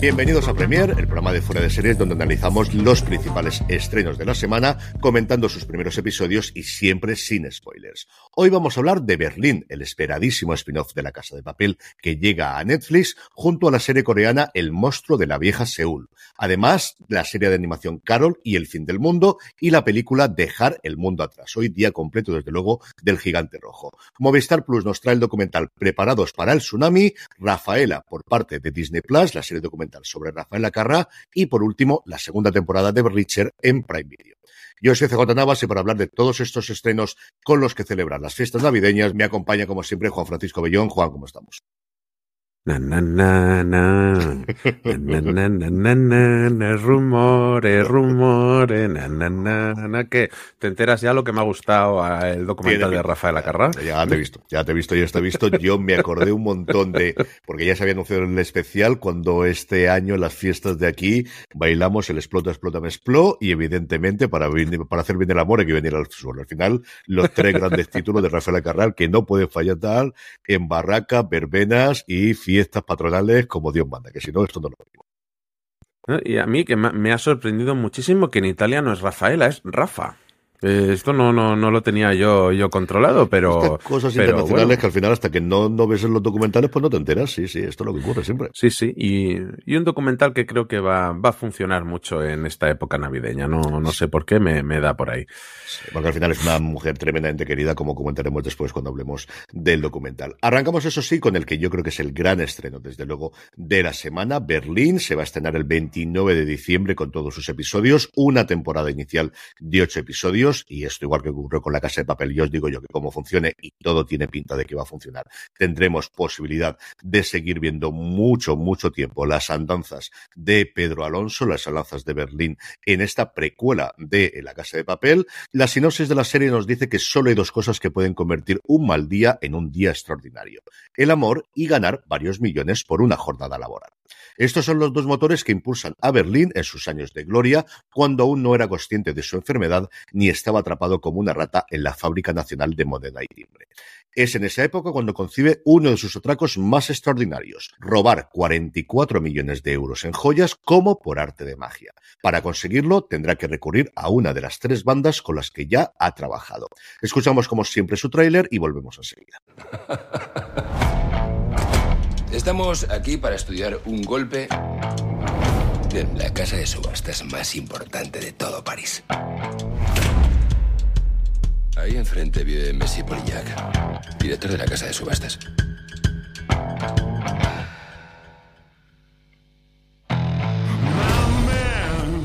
Bienvenidos a Premier, el programa de fuera de series donde analizamos los principales estrenos de la semana, comentando sus primeros episodios y siempre sin spoilers. Hoy vamos a hablar de Berlín, el esperadísimo spin-off de La Casa de Papel que llega a Netflix junto a la serie coreana El monstruo de la vieja Seúl. Además, la serie de animación Carol y el fin del mundo y la película Dejar el mundo atrás. Hoy día completo, desde luego, del gigante rojo. Movistar Plus nos trae el documental Preparados para el tsunami, Rafaela por parte de Disney Plus, la serie documental sobre Rafael Lacarra y por último la segunda temporada de Berlicher en Prime Video. Yo soy CJ Navas y para hablar de todos estos estrenos con los que celebran las fiestas navideñas me acompaña como siempre Juan Francisco Bellón. Juan, ¿cómo estamos? Na, na, na, na. Na, na, na, na, na, na, rumores, rumores, na, na, na, na, ¿Qué? ¿Te enteras ya lo que me ha gustado a el documental de Rafael Acarrá? Ya te he visto, ya te he visto, ya está visto. Yo me acordé un montón de, porque ya se había anunciado en el especial cuando este año en las fiestas de aquí bailamos el explota, explota, me expló y evidentemente para, para hacer bien el amor hay que venir al suelo. Al final, los tres grandes títulos de Rafael Acarral que no puede fallar tal en barraca, verbenas y fiestas patronales como Dios manda, que si no, esto no lo. ¿No? Y a mí que me ha sorprendido muchísimo que en Italia no es Rafaela, es Rafa. Eh, esto no, no, no lo tenía yo, yo controlado, pero... Estas cosas pero internacionales bueno. que al final hasta que no, no ves en los documentales pues no te enteras. Sí, sí, esto es lo que ocurre siempre. Sí, sí, y, y un documental que creo que va, va a funcionar mucho en esta época navideña. No, no sé por qué me, me da por ahí. Porque al final es una mujer tremendamente querida, como comentaremos después cuando hablemos del documental. Arrancamos, eso sí, con el que yo creo que es el gran estreno, desde luego, de la semana. Berlín se va a estrenar el 29 de diciembre con todos sus episodios, una temporada inicial de ocho episodios, y esto igual que ocurrió con la Casa de Papel, yo os digo yo que cómo funcione, y todo tiene pinta de que va a funcionar. Tendremos posibilidad de seguir viendo mucho, mucho tiempo las andanzas de Pedro Alonso, las andanzas de Berlín en esta precuela de La Casa de Papel. La sinopsis de la serie nos dice que solo hay dos cosas que pueden convertir un mal día en un día extraordinario. El amor y ganar varios millones por una jornada laboral. Estos son los dos motores que impulsan a Berlín en sus años de gloria, cuando aún no era consciente de su enfermedad ni estaba atrapado como una rata en la Fábrica Nacional de Moneda y Timbre. Es en esa época cuando concibe uno de sus atracos más extraordinarios, robar 44 millones de euros en joyas como por arte de magia. Para conseguirlo tendrá que recurrir a una de las tres bandas con las que ya ha trabajado. Escuchamos como siempre su tráiler y volvemos enseguida. Estamos aquí para estudiar un golpe en la casa de subastas más importante de todo París. Ahí enfrente vive Messi Polillac, director de la casa de subastas.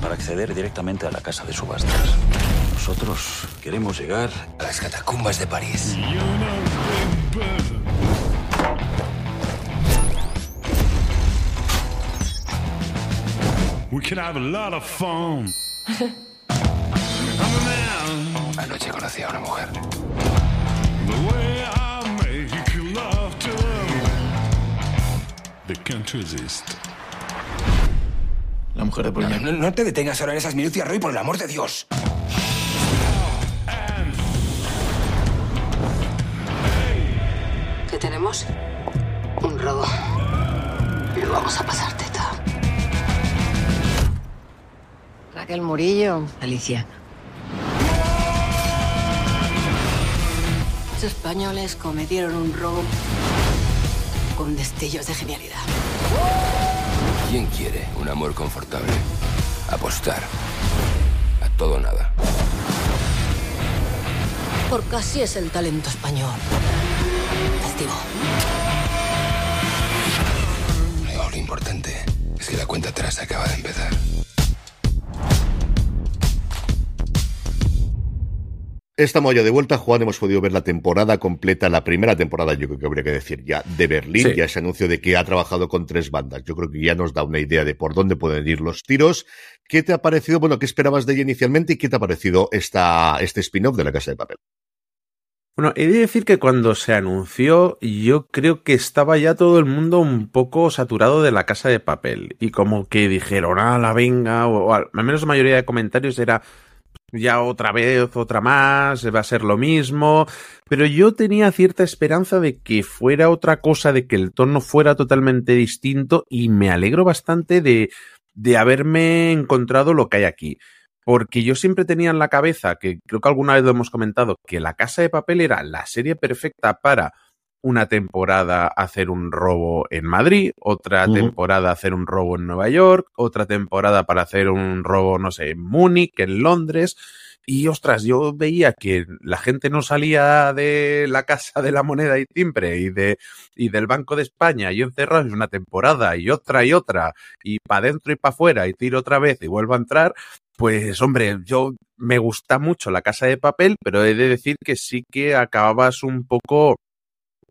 para acceder directamente a la casa de subastas. Nosotros queremos llegar A las catacumbas de París. We could have a lot of fun. I'm a man, Anoche conocí a una mujer. the way I make love to them. They can't resist. La mujer de No, Poliñac. no- no te detengas ahora en esas minucias, Roy, por el amor de Dios. ¿Qué tenemos? Un robo. Lo vamos a pasar, Raquel Murillo. Alicia. Los españoles cometieron un robo con destellos de genialidad. ¿Quién quiere un amor confortable? Apostar. A todo o nada. Por casi es el talento español. Testigo. Lo importante es que la cuenta atrás acaba de empezar. Estamos ya de vuelta, Juan. Hemos podido ver la temporada completa, la primera temporada, yo creo que habría que decir ya, de Berlín. Sí. Ya ese anuncio de que ha trabajado con tres bandas. Yo creo que ya nos da una idea de por dónde pueden ir los tiros. ¿Qué te ha parecido? Bueno, ¿qué esperabas de ella inicialmente y qué te ha parecido esta, este spin-off de la Casa de Papel? Bueno, he de decir que cuando se anunció, yo creo que estaba ya todo el mundo un poco saturado de la casa de papel. Y como que dijeron, ah, la venga, o, o al al menos la mayoría de comentarios era ya otra vez, otra más, va a ser lo mismo. Pero yo tenía cierta esperanza de que fuera otra cosa, de que el tono fuera totalmente distinto, y me alegro bastante de, de haberme encontrado lo que hay aquí. Porque yo siempre tenía en la cabeza, que creo que alguna vez lo hemos comentado, que La Casa de Papel era la serie perfecta para una temporada hacer un robo en Madrid, otra temporada hacer un robo en Nueva York, otra temporada para hacer un robo, no sé, en Múnich, en Londres. Y ostras, yo veía que la gente no salía de la Casa de la Moneda y Timbre y, de, y del Banco de España y encerrados una temporada y otra y otra y para adentro y para afuera y tiro otra vez y vuelvo a entrar. Pues hombre, yo me gusta mucho la casa de papel, pero he de decir que sí que acababas un poco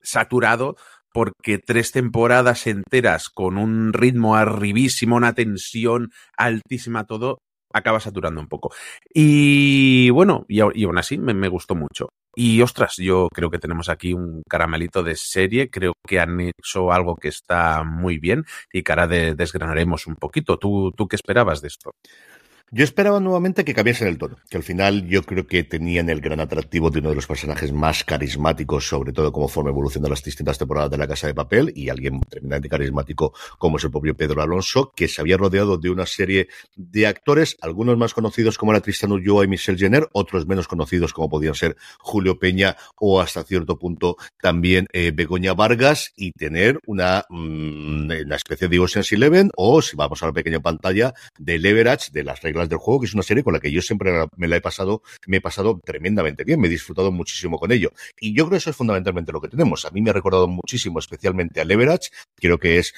saturado porque tres temporadas enteras con un ritmo arribísimo, una tensión altísima, todo acaba saturando un poco. Y bueno, y, y aún así me, me gustó mucho. Y ostras, yo creo que tenemos aquí un caramelito de serie, creo que han hecho algo que está muy bien y que ahora de- desgranaremos un poquito. ¿Tú, ¿Tú qué esperabas de esto? Yo esperaba nuevamente que cambiasen el tono, que al final yo creo que tenían el gran atractivo de uno de los personajes más carismáticos, sobre todo conforme evolucionan las distintas temporadas de La Casa de Papel, y alguien tremendamente carismático como es el propio Pedro Alonso, que se había rodeado de una serie de actores, algunos más conocidos como era Cristiano Ulloa y Michelle Jenner, otros menos conocidos como podían ser Julio Peña o hasta cierto punto también eh, Begoña Vargas, y tener una, mm, una especie de Ocean's Eleven, o si vamos a la pequeña pantalla, de Leverage, de las reglas del juego, que es una serie con la que yo siempre me la he pasado, me he pasado tremendamente bien, me he disfrutado muchísimo con ello. Y yo creo que eso es fundamentalmente lo que tenemos. A mí me ha recordado muchísimo, especialmente a Leverage, creo que es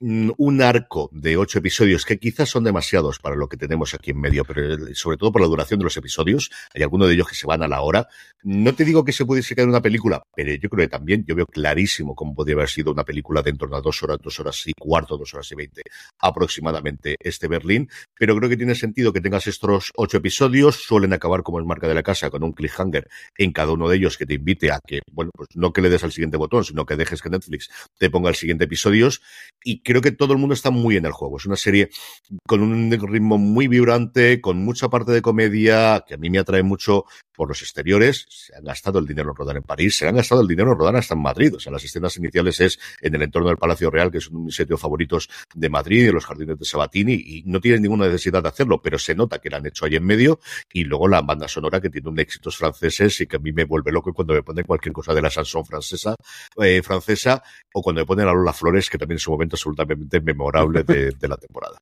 un arco de ocho episodios que quizás son demasiados para lo que tenemos aquí en medio, pero eh, sobre todo por la duración de los episodios. Hay algunos de ellos que se van a la hora. No te digo que se pudiese quedar una película, pero yo creo que también yo veo clarísimo cómo podría haber sido una película de en torno a dos horas, dos horas y cuarto, dos horas y veinte aproximadamente este Berlín, pero creo que tiene sentido que tengas estos ocho episodios, suelen acabar como es marca de la casa con un cliffhanger en cada uno de ellos que te invite a que, bueno, pues no que le des al siguiente botón, sino que dejes que Netflix te ponga el siguiente episodios y creo que todo el mundo está muy en el juego. Es una serie con un ritmo muy vibrante, con mucha parte de comedia que a mí me atrae mucho por los exteriores. Se han gastado el dinero en rodar en París, se han gastado el dinero en rodar hasta en Madrid. O sea, las escenas iniciales es en el entorno del Palacio Real, que es uno de mis sitios favoritos de Madrid, de los jardines de Sabatini, y no tienen ninguna necesidad de hacerlo, pero se nota que la han hecho ahí en medio. Y luego la banda sonora que tiene un éxitos franceses y que a mí me vuelve loco cuando me ponen cualquier cosa de la chanson francesa, eh, francesa o cuando me ponen a Lola Flores, que también es un momento absolutamente memorable de, de la temporada.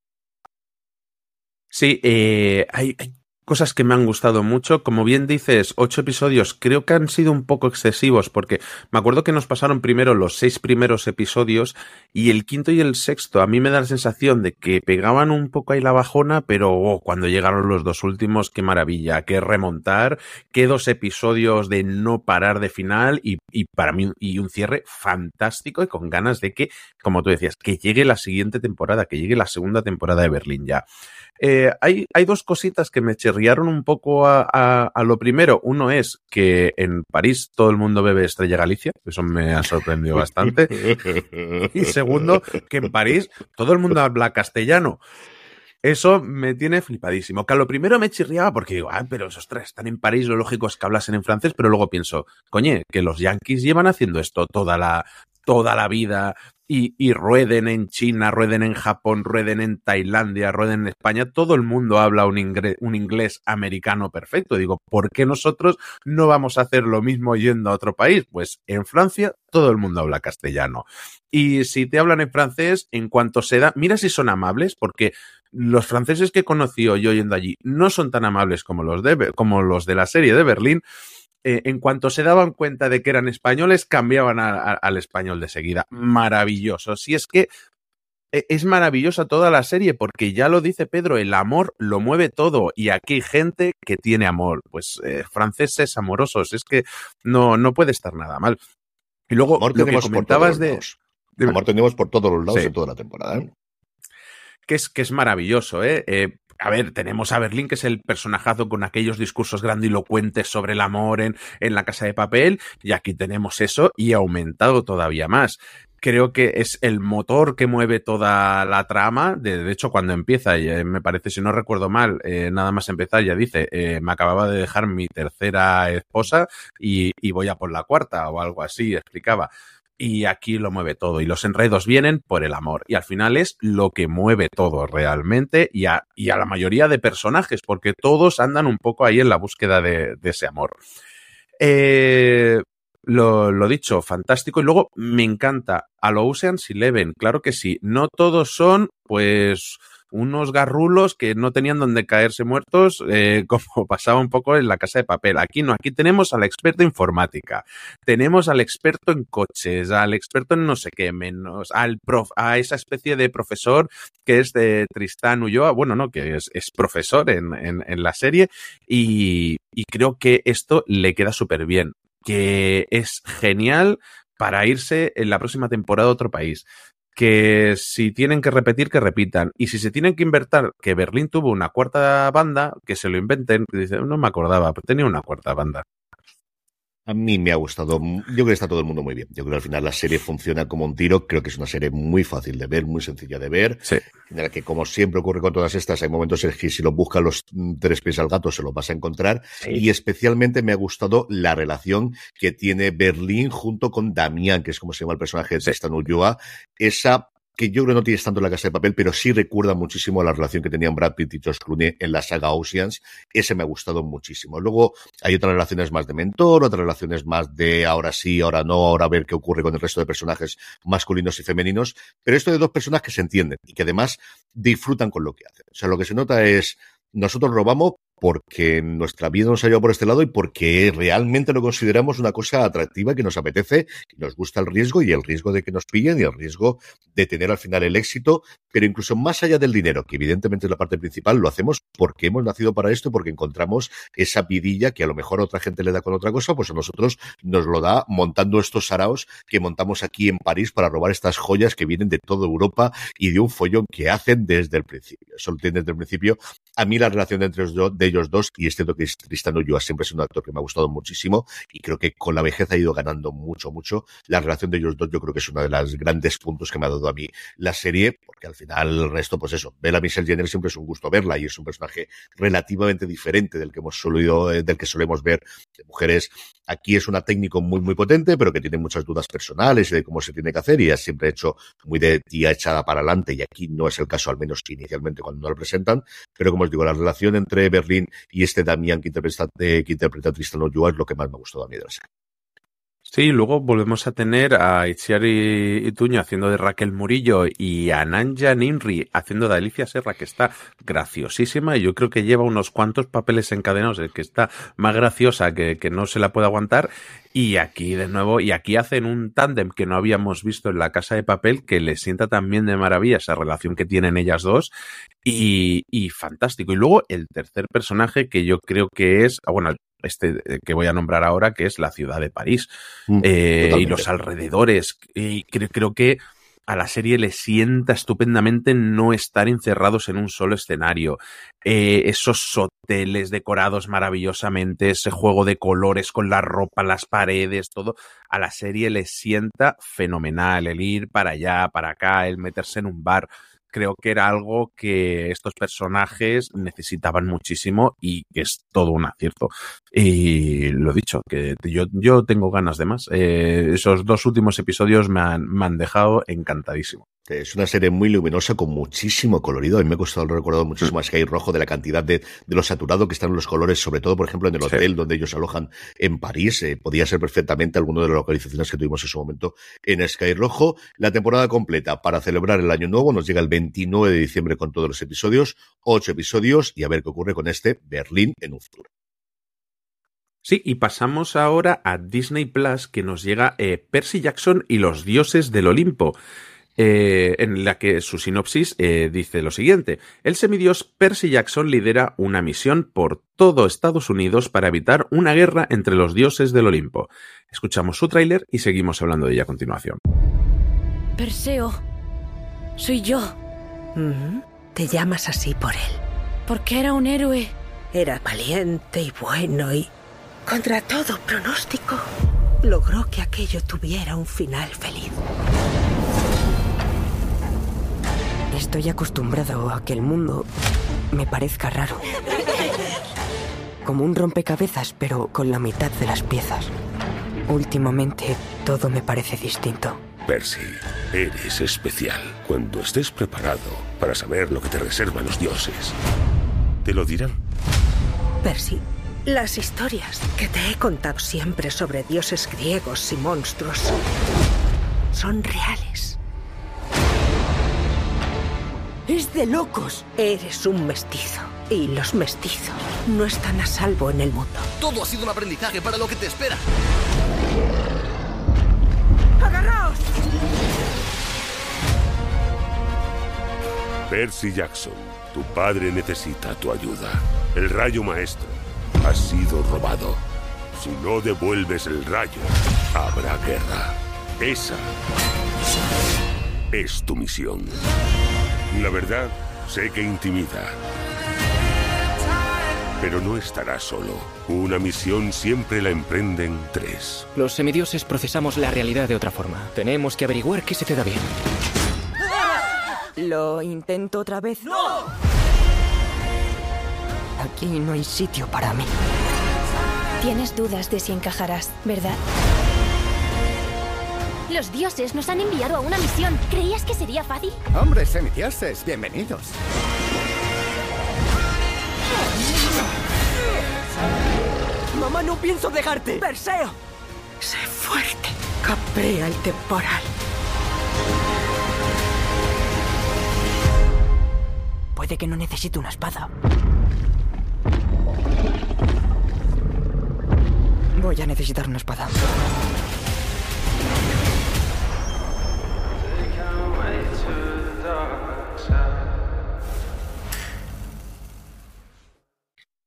Sí, eh, hay, hay cosas que me han gustado mucho. Como bien dices, ocho episodios creo que han sido un poco excesivos porque me acuerdo que nos pasaron primero los seis primeros episodios y el quinto y el sexto a mí me da la sensación de que pegaban un poco ahí la bajona, pero oh, cuando llegaron los dos últimos, qué maravilla, qué remontar, qué dos episodios de no parar de final y, para mí y un cierre fantástico y con ganas de que, como tú decías, que llegue la siguiente temporada, que llegue la segunda temporada de Berlín ya. Eh, hay, hay, dos cositas que me chirriaron un poco a, lo primero. Uno es que en París todo el mundo bebe Estrella Galicia. Eso me ha sorprendido bastante. y segundo, que en París todo el mundo habla castellano. Eso me tiene flipadísimo. Que a lo primero me chirriaba porque digo, ah, pero ostras, están en París, lo lógico es que hablasen en francés, pero luego pienso, coñe, que los yankees llevan haciendo esto toda la, toda la vida y, rueden en China, rueden en Japón, rueden en Tailandia, rueden en España, todo el mundo habla un, inglés, un inglés americano perfecto. Digo, ¿por qué nosotros no vamos a hacer lo mismo yendo a otro país? Pues en Francia todo el mundo habla castellano. Y si te hablan en francés, en cuanto se da, mira si son amables, porque los franceses que he conocido yo yendo allí no son tan amables como los de, como los de la serie de Berlín eh, en cuanto se daban cuenta de que eran españoles, cambiaban a, a, al español de seguida. Maravilloso. Si es que e, es maravillosa toda la serie porque ya lo dice Pedro, el amor lo mueve todo y aquí hay gente que tiene amor, pues eh, franceses amorosos, es que no, no puede estar nada mal. Y luego amor lo que comentabas de, de... Amor tenemos por todos los lados sí. en toda la temporada. ¿eh? Que es, que es maravilloso, ¿eh? eh a ver, tenemos a Berlín, que es el personajazo con aquellos discursos grandilocuentes sobre el amor en, la casa de papel, y aquí tenemos eso y aumentado todavía más creo que es el motor que mueve toda la trama. De, hecho, cuando empieza, eh, me parece, si no recuerdo mal, eh, nada más empezar, ya dice, eh, me acababa de dejar mi tercera esposa y, voy a por la cuarta o algo así, explicaba. Y aquí lo mueve todo. Y los enredos vienen por el amor. Y al final es lo que mueve todo realmente y a, y a la mayoría de personajes, porque todos andan un poco ahí en la búsqueda de, ese amor. Eh, lo, lo, dicho, fantástico. Y luego me encanta a lo Ocean's Eleven, claro que sí. No todos son, pues, unos garrulos que no tenían donde caerse muertos, eh, como pasaba un poco en la casa de papel. Aquí no, aquí tenemos al experto en informática, tenemos al experto en coches, al experto en no sé qué, menos, al prof, a esa especie de profesor que es de Tristán Ulloa, bueno, no, que es, es profesor en, en, en, la serie, y, y creo que esto le queda súper bien que es genial para irse en la próxima temporada a otro país. Que si tienen que repetir, que repitan. Y si se tienen que invertir, que Berlín tuvo una cuarta banda, que se lo inventen. Dice, no me acordaba, pero tenía una cuarta banda. A mí me ha gustado. Yo creo que está todo el mundo muy bien. Yo creo que al final la serie funciona como un tiro. Creo que es una serie muy fácil de ver, muy sencilla de ver. Sí. En la que, como siempre ocurre con todas estas, hay momentos en que si lo busca los tres pies al gato se lo vas a encontrar. Sí. Y especialmente me ha gustado la relación que tiene Berlín junto con Damián, que es como se llama el personaje de. Tristan Ulloa. Esa que yo creo no tienes tanto en la casa de papel, pero sí recuerda muchísimo a la relación que tenían Brad Pitt y Josh Clooney en la saga Oceans. Ese me ha gustado muchísimo. Luego hay otras relaciones más de mentor, otras relaciones más de ahora sí, ahora no, ahora a ver qué ocurre con el resto de personajes masculinos y femeninos. Pero esto de dos personas que se entienden y que además disfrutan con lo que hacen. O sea, lo que se nota es nosotros robamos porque nuestra vida nos ha llevado por este lado y porque realmente lo consideramos una cosa atractiva que nos apetece, que nos gusta el riesgo y el riesgo de que nos pillen y el riesgo de tener al final el éxito, pero incluso más allá del dinero, que evidentemente es la parte principal, lo hacemos porque hemos nacido para esto porque encontramos esa vidilla que a lo mejor otra gente le da con otra cosa, pues a nosotros nos lo da montando estos saraos que montamos aquí en París para robar estas joyas que vienen de toda Europa y de un follón que hacen desde el principio. Eso lo tienen desde el principio. A mí la relación entre ellos ellos dos, y es cierto que Tristan Ulloa siempre es un actor que me ha gustado muchísimo y creo que con la vejez ha ido ganando mucho, mucho. La relación de ellos dos yo creo que es uno de los grandes puntos que me ha dado a mí la serie, porque al final el resto, pues eso, ver a Michelle Jenner siempre es un gusto verla y es un personaje relativamente diferente del que hemos solido, del que solemos ver de mujeres. Aquí es una técnico muy, muy potente, pero que tiene muchas dudas personales de cómo se tiene que hacer y ha siempre hecho muy de tía echada para adelante y aquí no es el caso, al menos inicialmente cuando no lo presentan, pero como os digo, la relación entre Berlín y este Damián que interpreta, eh, que interpreta a Tristan Ulloa es lo que más me ha gustado a mí de la serie. Sí, luego volvemos a tener a Itziari Ituño haciendo de Raquel Murillo y a Nanja Ninri haciendo de Alicia Serra, que está graciosísima y yo creo que lleva unos cuantos papeles encadenados, el que está más graciosa que, que no se la puede aguantar. Y aquí de nuevo, y aquí hacen un tándem que no habíamos visto en la casa de papel, que le sienta también de maravilla esa relación que tienen ellas dos. Y, y fantástico. Y luego el tercer personaje que yo creo que es, bueno, este que voy a nombrar ahora, que es la ciudad de París mm, eh, y los alrededores. Y creo, creo que a la serie le sienta estupendamente no estar encerrados en un solo escenario. Eh, esos hoteles decorados maravillosamente, ese juego de colores con la ropa, las paredes, todo, a la serie le sienta fenomenal. El ir para allá, para acá, el meterse en un bar creo que era algo que estos personajes necesitaban muchísimo y que es todo un acierto. Y lo dicho, que yo, yo tengo ganas de más. Eh, esos dos últimos episodios me han, me han dejado encantadísimo. Es una serie muy luminosa con muchísimo colorido. A mí me ha costado recordado muchísimo más que hay rojo de la cantidad de, de lo saturado que están los colores, sobre todo, por ejemplo, en el hotel donde ellos alojan en París. Eh, podía ser perfectamente alguna de las localizaciones que tuvimos en su momento en Sky Rojo. La temporada completa para celebrar el año nuevo nos llega el 29 de diciembre con todos los episodios, ocho episodios y a ver qué ocurre con este Berlín en un futuro. Sí, y pasamos ahora a Disney Plus, que nos llega eh, Percy Jackson y los dioses del Olimpo. Eh, en la que su sinopsis eh, dice lo siguiente. El semidios Percy Jackson lidera una misión por todo Estados Unidos para evitar una guerra entre los dioses del Olimpo. Escuchamos su tráiler y seguimos hablando de ella a continuación. Perseo, soy yo. Te llamas así por él. Porque era un héroe. Era valiente y bueno y, contra todo pronóstico, logró que aquello tuviera un final feliz. Estoy acostumbrado a que el mundo me parezca raro. Como un rompecabezas, pero con la mitad de las piezas. Últimamente todo me parece distinto. Percy, eres especial. Cuando estés preparado para saber lo que te reservan los dioses, te lo dirán. Percy, las historias que te he contado siempre sobre dioses griegos y monstruos son reales. Es de locos. Eres un mestizo. Y los mestizos no están a salvo en el mundo. Todo ha sido un aprendizaje para lo que te espera. ¡Agarraos! Percy Jackson, tu padre necesita tu ayuda. El rayo maestro ha sido robado. Si no devuelves el rayo, habrá guerra. Esa es tu misión. La verdad, sé que intimida. Pero no estarás solo. Una misión siempre la emprenden tres. Los semidioses procesamos la realidad de otra forma. Tenemos que averiguar qué se te da bien. ¿Lo intento otra vez? ¡No! Aquí no hay sitio para mí. Tienes dudas de si encajarás, ¿verdad? Los dioses nos han enviado a una misión. ¿Creías que sería fácil? Hombre, semidioses, bienvenidos. Mamá, no pienso dejarte. Perseo, sé fuerte. Caprea el temporal. Puede que no necesite una espada. Voy a necesitar una espada.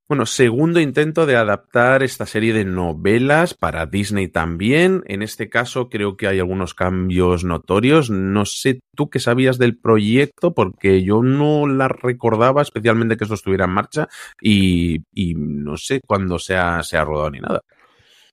Bueno, segundo intento de adaptar esta serie de novelas para Disney también. En este caso creo que hay algunos cambios notorios. No sé tú qué sabías del proyecto porque yo no la recordaba especialmente que esto estuviera en marcha y, y no sé cuándo se ha, se ha rodado ni nada.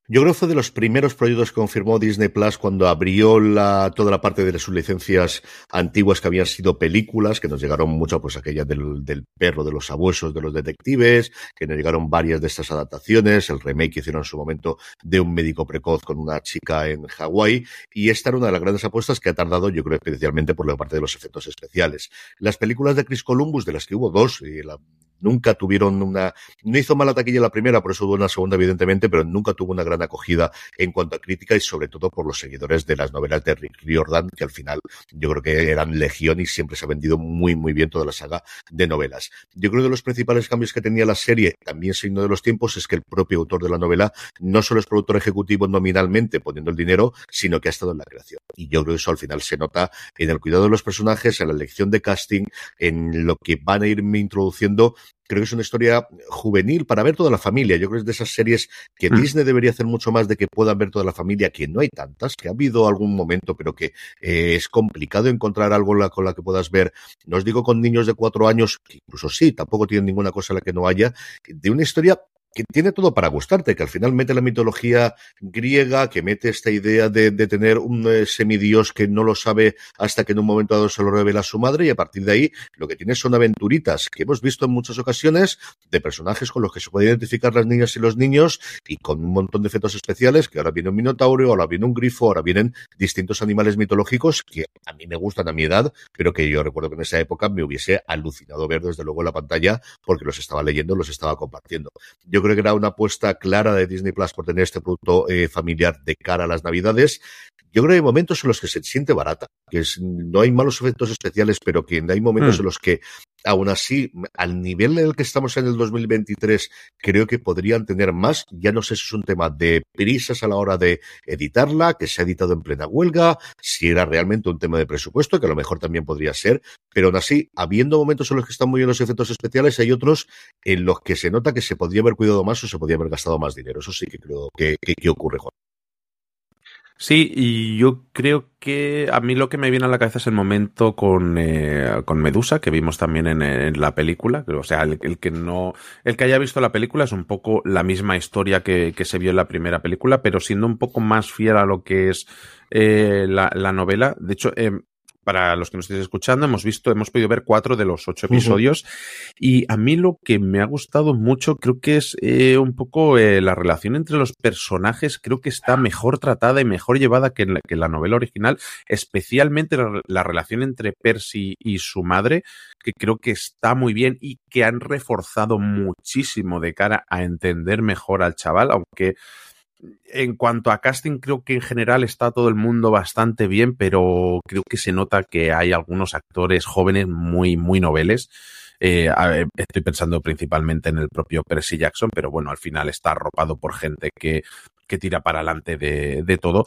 Yo creo que fue de los primeros proyectos que confirmó Disney Plus cuando abrió la, toda la parte de sus licencias antiguas que habían sido películas, que nos llegaron mucho, pues aquella del, del perro de los abuesos de los detectives, que nos llegaron varias de estas adaptaciones, el remake que hicieron en su momento de un médico precoz con una chica en Hawái, y esta era una de las grandes apuestas que ha tardado, yo creo, especialmente por la parte de los efectos especiales. Las películas de Chris Columbus, de las que hubo dos, y la nunca tuvieron una, no hizo mala taquilla la primera, por eso hubo una segunda, evidentemente, pero nunca tuvo una gran acogida en cuanto a crítica y sobre todo por los seguidores de las novelas de Rick Riordan, que al final yo creo que eran legión y siempre se ha vendido muy, muy bien toda la saga de novelas. Yo creo que de los principales cambios que tenía la serie, también signo de los tiempos, es que el propio autor de la novela no solo es productor ejecutivo nominalmente poniendo el dinero, sino que ha estado en la creación. Y yo creo que eso al final se nota en el cuidado de los personajes, en la elección de casting, en lo que van a irme introduciendo creo que es una historia juvenil para ver toda la familia. Yo creo que es de esas series que Mm. Disney debería hacer mucho más de que puedan ver toda la familia, que no hay tantas, que ha habido algún momento, pero que eh, es complicado encontrar algo la- con la que puedas ver. No os digo con niños de cuatro años, que incluso sí, tampoco tienen ninguna cosa en la que no haya, de una historia que tiene todo para gustarte, que al final mete la mitología griega, que mete esta idea de, tener un eh, semidios que no lo sabe hasta que en un momento dado se lo revela su madre y a partir de ahí lo que tiene son aventuritas que hemos visto en muchas ocasiones de personajes con los que se pueden identificar las niñas y los niños y con un montón de efectos especiales que ahora viene un minotauro, ahora viene un grifo, ahora vienen distintos animales mitológicos que a mí me gustan a mi edad, pero que yo recuerdo que en esa época me hubiese alucinado ver desde luego en la pantalla porque los estaba leyendo, los estaba compartiendo. Yo creo que era una apuesta clara de Disney Plus por tener este producto eh, familiar de cara a las Navidades. Yo creo que hay momentos en los que se siente barata, que es, no hay malos efectos especiales, pero que hay momentos Hmm. en los que, aún así, al nivel en el que estamos en el 2023, creo que podrían tener más. Ya no sé si es un tema de prisas a la hora de editarla, que se ha editado en plena huelga, si era realmente un tema de presupuesto, que a lo mejor también podría ser, pero aún así, habiendo momentos en los que están muy bien los efectos especiales, hay otros en los que se nota que se podría haber cuidado más o se podría haber gastado más dinero. Eso sí que creo que, que, que ocurre, Juan. Sí, y yo creo que a mí lo que me viene a la cabeza es el momento con, eh, con Medusa, que vimos también en, la película. O sea, el, el, que no, el que haya visto la película es un poco la misma historia que, que se vio en la primera película, pero siendo un poco más fiel a lo que es eh, la, la, novela. De hecho, eh, para los que nos estéis escuchando, hemos visto, hemos podido ver cuatro de los ocho episodios. Uh -huh. Y a mí lo que me ha gustado mucho, creo que es eh, un poco eh, la relación entre los personajes, creo que está mejor tratada y mejor llevada que en la, que en la novela original, especialmente la, la, relación entre Percy y su madre, que creo que está muy bien y que han reforzado muchísimo de cara a entender mejor al chaval, aunque en cuanto a casting, creo que en general está todo el mundo bastante bien, pero creo que se nota que hay algunos actores jóvenes muy, muy noveles. Eh, estoy pensando principalmente en el propio Percy Jackson, pero bueno, al final está arropado por gente que, que tira para adelante de, de todo.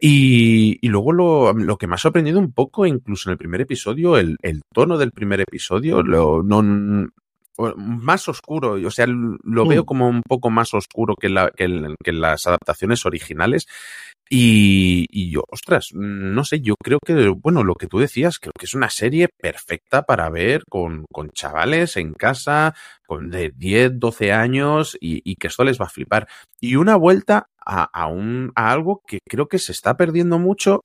Y, y luego lo, lo, que me ha sorprendido un poco, incluso en el primer episodio, el, el tono del primer episodio, lo, no, más oscuro, o sea, lo veo como un poco más oscuro que, la, que, el, que las adaptaciones originales. Y, y, yo, ostras, no sé, yo creo que, bueno, lo que tú decías, creo que es una serie perfecta para ver con, con chavales en casa, con de 10, 12 años y, y, que esto les va a flipar. Y una vuelta a, a, un, a algo que creo que se está perdiendo mucho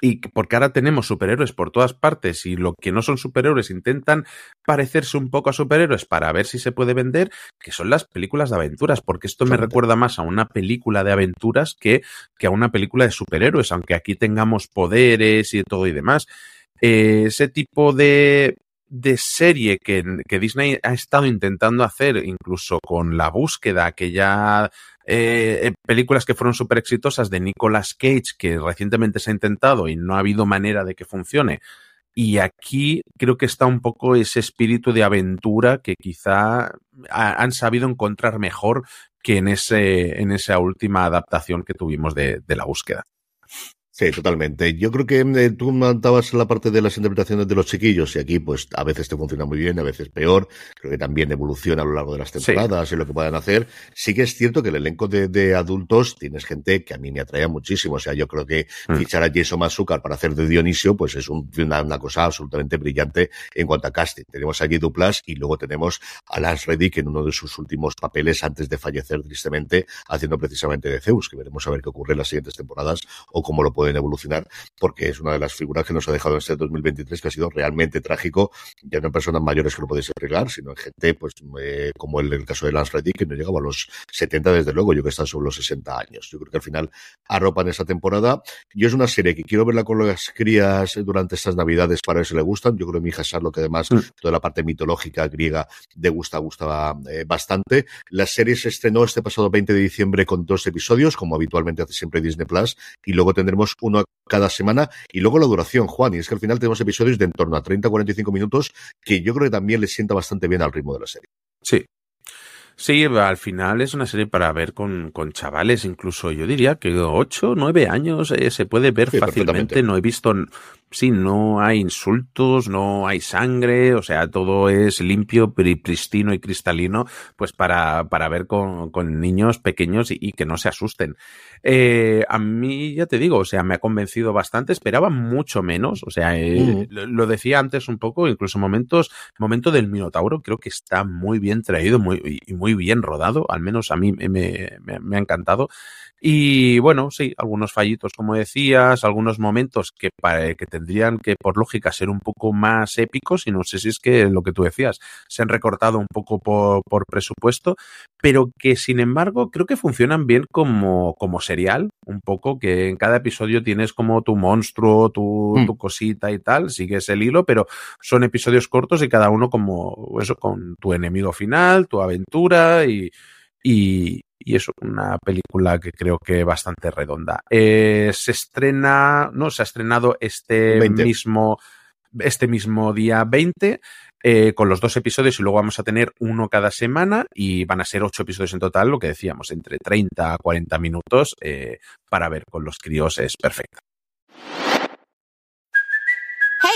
y porque ahora tenemos superhéroes por todas partes y lo que no son superhéroes intentan parecerse un poco a superhéroes para ver si se puede vender, que son las películas de aventuras, porque esto me recuerda más a una película de aventuras que, que a una película de superhéroes, aunque aquí tengamos poderes y todo y demás. Eh, ese tipo de, de serie que, que, Disney ha estado intentando hacer, incluso con la búsqueda que ya eh, películas que fueron súper exitosas de Nicolas Cage, que recientemente se ha intentado y no ha habido manera de que funcione. Y aquí creo que está un poco ese espíritu de aventura que quizá han sabido encontrar mejor que en, ese, en esa última adaptación que tuvimos de la búsqueda. Sí, totalmente. Yo creo que eh, tú mandabas la parte de las interpretaciones de los chiquillos y aquí pues a veces te funciona muy bien, a veces peor. Creo que también evoluciona a lo largo de las temporadas sí. y lo que puedan hacer. Sí que es cierto que el elenco de, de, adultos tienes gente que a mí me atrae muchísimo. O sea, yo creo que mm. fichar a Jason Mazúcar para hacer de Dionisio pues es un, una, una, cosa absolutamente brillante en cuanto a casting. Tenemos a Guy Duplas y luego tenemos a Lance Reddick en uno de sus últimos papeles antes de fallecer tristemente haciendo precisamente de Zeus, que veremos a ver qué ocurre en las siguientes temporadas o cómo lo pueden evolucionar, porque es una de las figuras que nos ha dejado este 2023 que ha sido realmente trágico, ya no en personas mayores que lo podéis arreglar, sino en gente, pues, eh, como el, el, caso de Lance Reddick, que no llegaba a los 70 desde luego, yo que está sobre los 60 años. Yo creo que al final arropan esa temporada. Yo es una serie que quiero verla con las crías durante estas navidades para ver si le gustan. Yo creo que mi hija Charlotte, que además mm. toda la parte mitológica griega de gusta, gustaba eh, bastante. La serie se estrenó este pasado 20 de diciembre con dos episodios, como habitualmente hace siempre Disney Plus, y luego tendremos uno cada semana y luego la duración, Juan, y es que al final tenemos episodios de en torno a 30-45 minutos que yo creo que también le sienta bastante bien al ritmo de la serie. Sí. Sí, al final es una serie para ver con, con chavales, incluso yo diría que 8, 9 años eh, se puede ver sí, fácilmente. No he visto sí, no hay insultos, no hay sangre, o sea, todo es limpio, pristino y cristalino, pues para, para ver con, con niños pequeños y, y, que no se asusten. Eh, a mí, ya te digo, o sea, me ha convencido bastante, esperaba mucho menos, o sea, eh, mm. lo, lo, decía antes un poco, incluso momentos, momento del Minotauro, creo que está muy bien traído muy, y muy bien rodado, al menos a mí me, me, me ha encantado. Y bueno, sí, algunos fallitos, como decías, algunos momentos que, para, que tendrían que, por lógica, ser un poco más épicos, y no sé si es que lo que tú decías, se han recortado un poco por, por presupuesto, pero que sin embargo creo que funcionan bien como, como serial, un poco, que en cada episodio tienes como tu monstruo, tu, mm. tu cosita y tal, sigues el hilo, pero son episodios cortos y cada uno como eso, con tu enemigo final, tu aventura y, y, y es una película que creo que bastante redonda. Eh, se estrena, no, se ha estrenado este 20. mismo este mismo día 20 eh, con los dos episodios y luego vamos a tener uno cada semana y van a ser ocho episodios en total, lo que decíamos, entre 30 a 40 minutos eh, para ver con los críos es perfecto.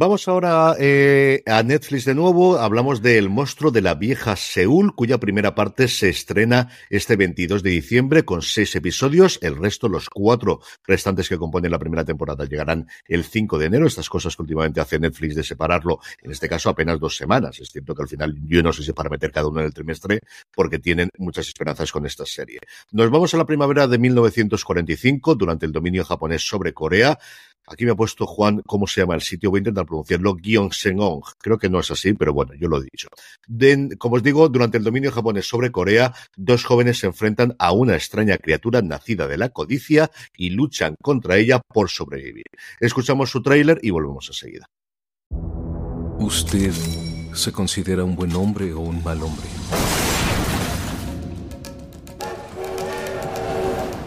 Vamos ahora eh, a Netflix de nuevo. Hablamos de El monstruo de la vieja Seúl, cuya primera parte se estrena este 22 de diciembre con seis episodios. El resto, los cuatro restantes que componen la primera temporada, llegarán el 5 de enero. Estas cosas que últimamente hace Netflix de separarlo, en este caso apenas dos semanas. Es cierto que al final yo no sé si para meter cada uno en el trimestre, porque tienen muchas esperanzas con esta serie. Nos vamos a la primavera de 1945, durante el dominio japonés sobre Corea. Aquí me ha puesto Juan cómo se llama el sitio, voy a intentar pronunciarlo, Gyeongseong. Creo que no es así, pero bueno, yo lo he dicho. De, como os digo, durante el dominio japonés sobre Corea, dos jóvenes se enfrentan a una extraña criatura nacida de la codicia y luchan contra ella por sobrevivir. Escuchamos su tráiler y volvemos enseguida. ¿Usted se considera un buen hombre o un mal hombre?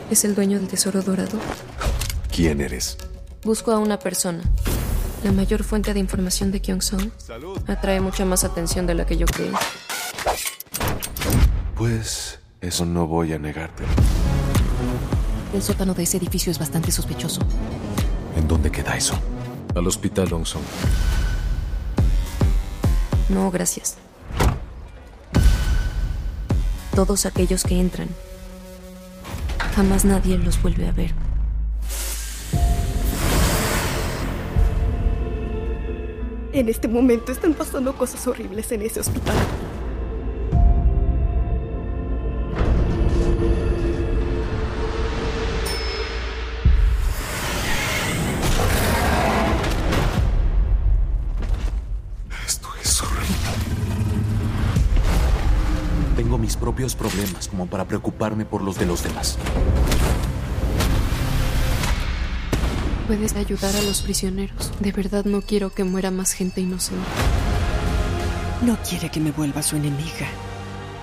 ¿Es el dueño del tesoro dorado? ¿Quién eres? Busco a una persona. La mayor fuente de información de Gyeongsong atrae mucha más atención de la que yo creí. Pues eso no voy a negarte. El sótano de ese edificio es bastante sospechoso. ¿En dónde queda eso? Al hospital Longsong. No, gracias. Todos aquellos que entran, jamás nadie los vuelve a ver. En este momento están pasando cosas horribles en ese hospital. Esto es horrible. Tengo mis propios problemas como para preocuparme por los de los demás. Puedes ayudar a los prisioneros. De verdad no quiero que muera más gente inocente. No quiere que me vuelva su enemiga.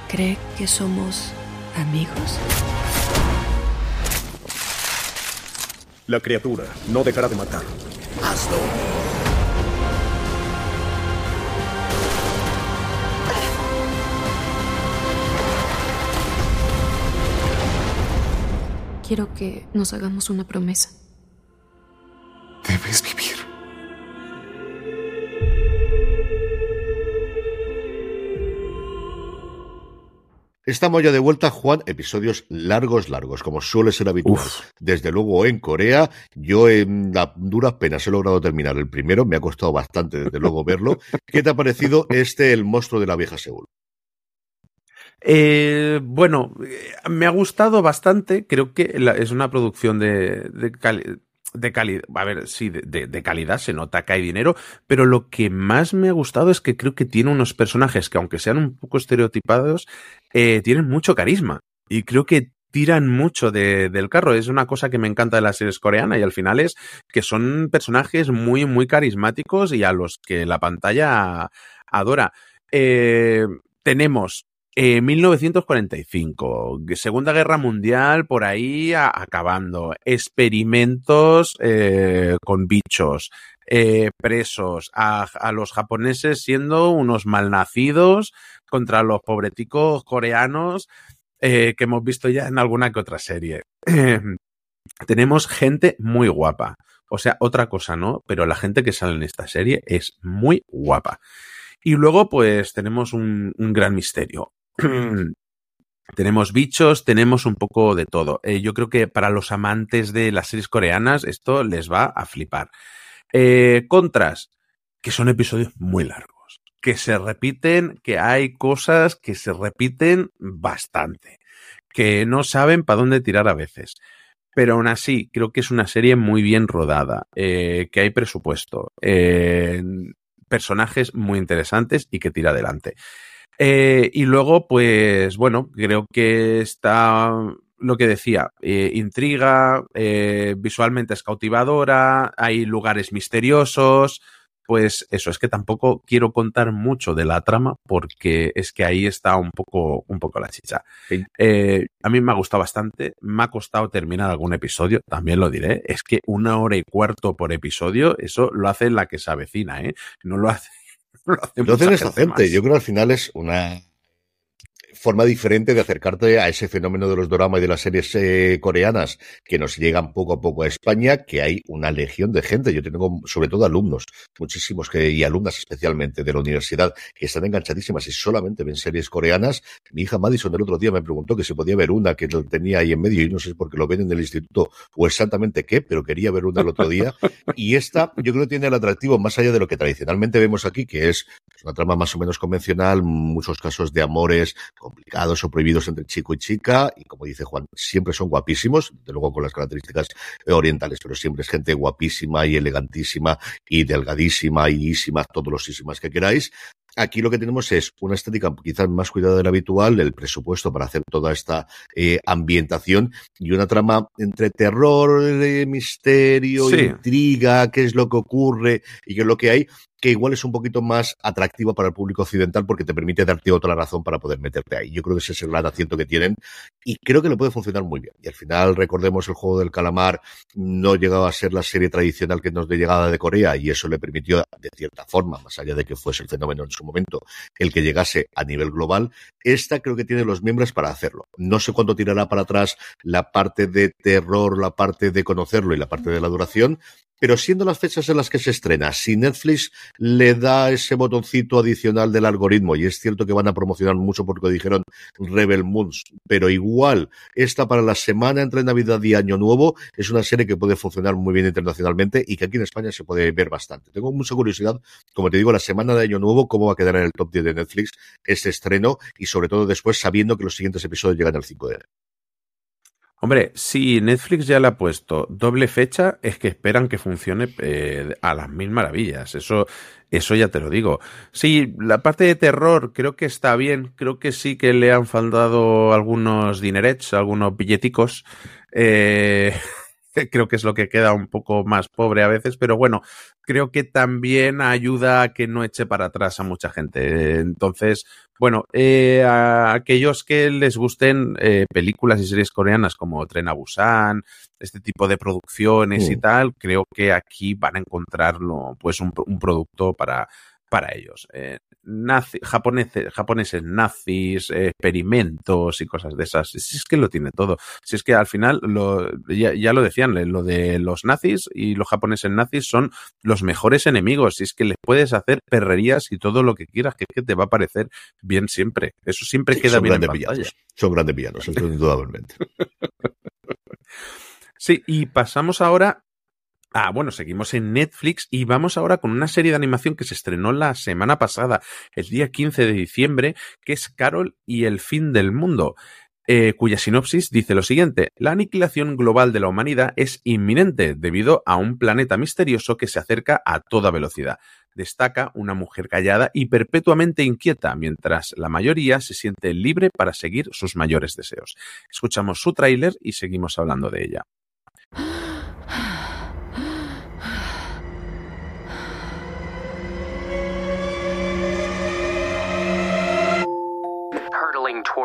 ¿Cree que somos amigos? La criatura no dejará de matar. Hazlo. Quiero que nos hagamos una promesa. Debes vivir. Estamos ya de vuelta, Juan, episodios largos, largos, como suele ser habitual. Uf. Desde luego en Corea, yo en la dura pena he logrado terminar el primero, me ha costado bastante, desde luego, verlo. ¿Qué te ha parecido este El monstruo de la vieja Seúl? Eh, bueno, me ha gustado bastante. Creo que la, es una producción de, de calidad. A ver, sí, de, de, calidad se nota que hay dinero. Pero lo que más me ha gustado es que creo que tiene unos personajes que, aunque sean un poco estereotipados, eh, tienen mucho carisma. Y creo que tiran mucho de, del carro. Es una cosa que me encanta de las series coreanas y al final es que son personajes muy, muy carismáticos y a los que la pantalla adora. Eh, tenemos eh, 1945, Segunda Guerra Mundial por ahí acabando, experimentos eh, con bichos, eh, presos, a, a, los japoneses siendo unos malnacidos contra los pobreticos coreanos eh, que hemos visto ya en alguna que otra serie. Tenemos gente muy guapa. O sea, otra cosa no, pero la gente que sale en esta serie es muy guapa. Y luego, pues, tenemos un, un gran misterio. tenemos bichos, tenemos un poco de todo. Eh, yo creo que para los amantes de las series coreanas esto les va a flipar. Eh, contras, que son episodios muy largos, que se repiten, que hay cosas que se repiten bastante, que no saben para dónde tirar a veces. Pero aún así, creo que es una serie muy bien rodada, eh, que hay presupuesto, personajes muy interesantes y que tira adelante. Eh, y luego, pues bueno, creo que está lo que decía, eh, intriga, eh, visualmente es cautivadora, hay lugares misteriosos, pues eso, es que tampoco quiero contar mucho de la trama porque es que ahí está un poco, un poco la chicha. Sí. Eh, a mí me ha gustado bastante, me ha costado terminar algún episodio, también lo diré, es que una hora y cuarto por episodio, eso lo hace la que se avecina, ¿eh? No lo hace... No lo hace, lo gente, más. yo creo que al final es una forma diferente de acercarte a ese fenómeno de los dramas y de las series eh, coreanas que nos llegan poco a poco a España, que hay una legión de gente. Yo tengo sobre todo alumnos, muchísimos que, y alumnas especialmente de la universidad, que están enganchadísimas y solamente ven series coreanas. Mi hija Madison el otro día me preguntó que se podía ver una que tenía ahí en medio y no sé por qué lo ven en el instituto o exactamente qué, pero quería ver una el otro día. Y esta yo creo que tiene el atractivo más allá de lo que tradicionalmente vemos aquí, que es una trama más o menos convencional, muchos casos de amores complicados o prohibidos entre chico y chica, y como dice Juan, siempre son guapísimos, de luego con las características orientales, pero siempre es gente guapísima y elegantísima y delgadísima y ísima, todos los ísimas que queráis. Aquí lo que tenemos es una estética quizás más cuidada de la habitual, el presupuesto para hacer toda esta eh, ambientación y una trama entre terror, eh, misterio, sí. intriga, qué es lo que ocurre y qué es lo que hay, que igual es un poquito más atractiva para el público occidental porque te permite darte otra razón para poder meterte ahí. Yo creo que ese es el gran acierto que tienen y creo que le puede funcionar muy bien. Y al final, recordemos, el juego del calamar no llegaba a ser la serie tradicional que nos de llegada de Corea y eso le permitió, de cierta forma, más allá de que fuese el fenómeno en su momento, el que llegase a nivel global. Esta creo que tiene los miembros para hacerlo. No sé cuándo tirará para atrás la parte de terror, la parte de conocerlo y la parte de la duración, pero siendo las fechas en las que se estrena, si Netflix le da ese botoncito adicional del algoritmo, y es cierto que van a promocionar mucho porque dijeron Rebel Moons, pero igual, esta para la semana entre Navidad y Año Nuevo es una serie que puede funcionar muy bien internacionalmente y que aquí en España se puede ver bastante. Tengo mucha curiosidad, como te digo, la semana de Año Nuevo, cómo va a quedar en el top 10 de Netflix este estreno y sobre todo después sabiendo que los siguientes episodios llegan el 5 de enero. Hombre, si Netflix ya le ha puesto doble fecha, es que esperan que funcione eh, a las mil maravillas. Eso, eso ya te lo digo. Sí, la parte de terror creo que está bien. Creo que sí que le han faltado algunos dinerets, algunos billeticos. Eh, creo que es lo que queda un poco más pobre a veces, pero bueno, creo que también ayuda a que no eche para atrás a mucha gente. Entonces, bueno, eh, a aquellos que les gusten eh, películas y series coreanas como Tren a Busan, este tipo de producciones mm. y tal, creo que aquí van a encontrarlo, pues un, un producto para, para ellos. Eh, nazi, japoneses, japoneses nazis, eh, experimentos y cosas de esas. Si es que lo tiene todo. Si es que al final, lo, ya, ya, lo decían, lo de los nazis y los japoneses nazis son los mejores enemigos. Si es que les puedes hacer perrerías y todo lo que quieras, que es que te va a parecer bien siempre. Eso siempre sí, queda bien en pantalla. Villanos. Son grandes villanos, indudablemente. sí, y pasamos ahora Ah, bueno, seguimos en Netflix y vamos ahora con una serie de animación que se estrenó la semana pasada, el día 15 de diciembre, que es Carol y el fin del mundo. eh, cuya sinopsis dice lo siguiente. La aniquilación global de la humanidad es inminente debido a un planeta misterioso que se acerca a toda velocidad. Destaca una mujer callada y perpetuamente inquieta, mientras la mayoría se siente libre para seguir sus mayores deseos. Escuchamos su tráiler y seguimos hablando de ella.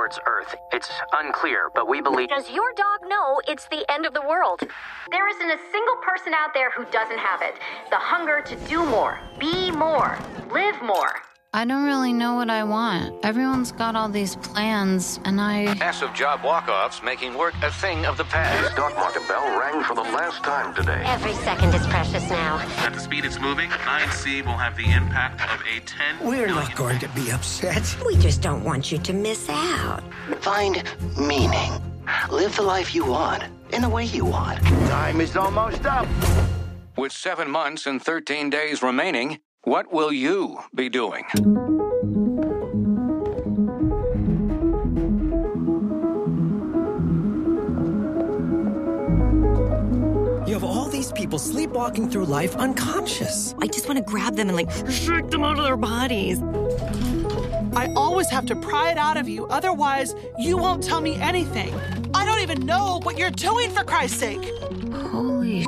towards Earth. It's unclear, but we believe. Does your dog know it's the end of the world? There isn't a single person out there who doesn't have it. The hunger to do more, be more, live more. I don't really know what I want. Everyone's got all these plans, and I. Massive job walk-offs making work a thing of the past. The stock market bell rang for the last time today. Every second is precious now. At the speed it's moving, 9C will have the impact of a 10. We're not going to be upset. We just don't want you to miss out. Find meaning. Live the life you want in the way you want. Time is almost up. With seven months and 13 days remaining, what will you be doing? You have all these people sleepwalking through life unconscious. I just want to grab them and like shake them out of their bodies. I always have to pry it out of you, otherwise, you won't tell me anything. I don't even know what you're doing for Christ's sake. Holy.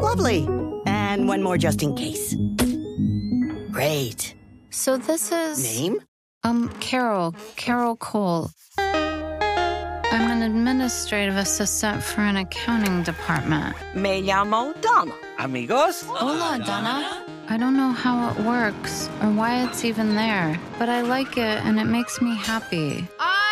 Lovely. And one more just in case. Great. So this is. Name? Um, Carol. Carol Cole. I'm an administrative assistant for an accounting department. Me llamo Donna. Amigos? Hola, Donna. I don't know how it works or why it's even there, but I like it and it makes me happy. I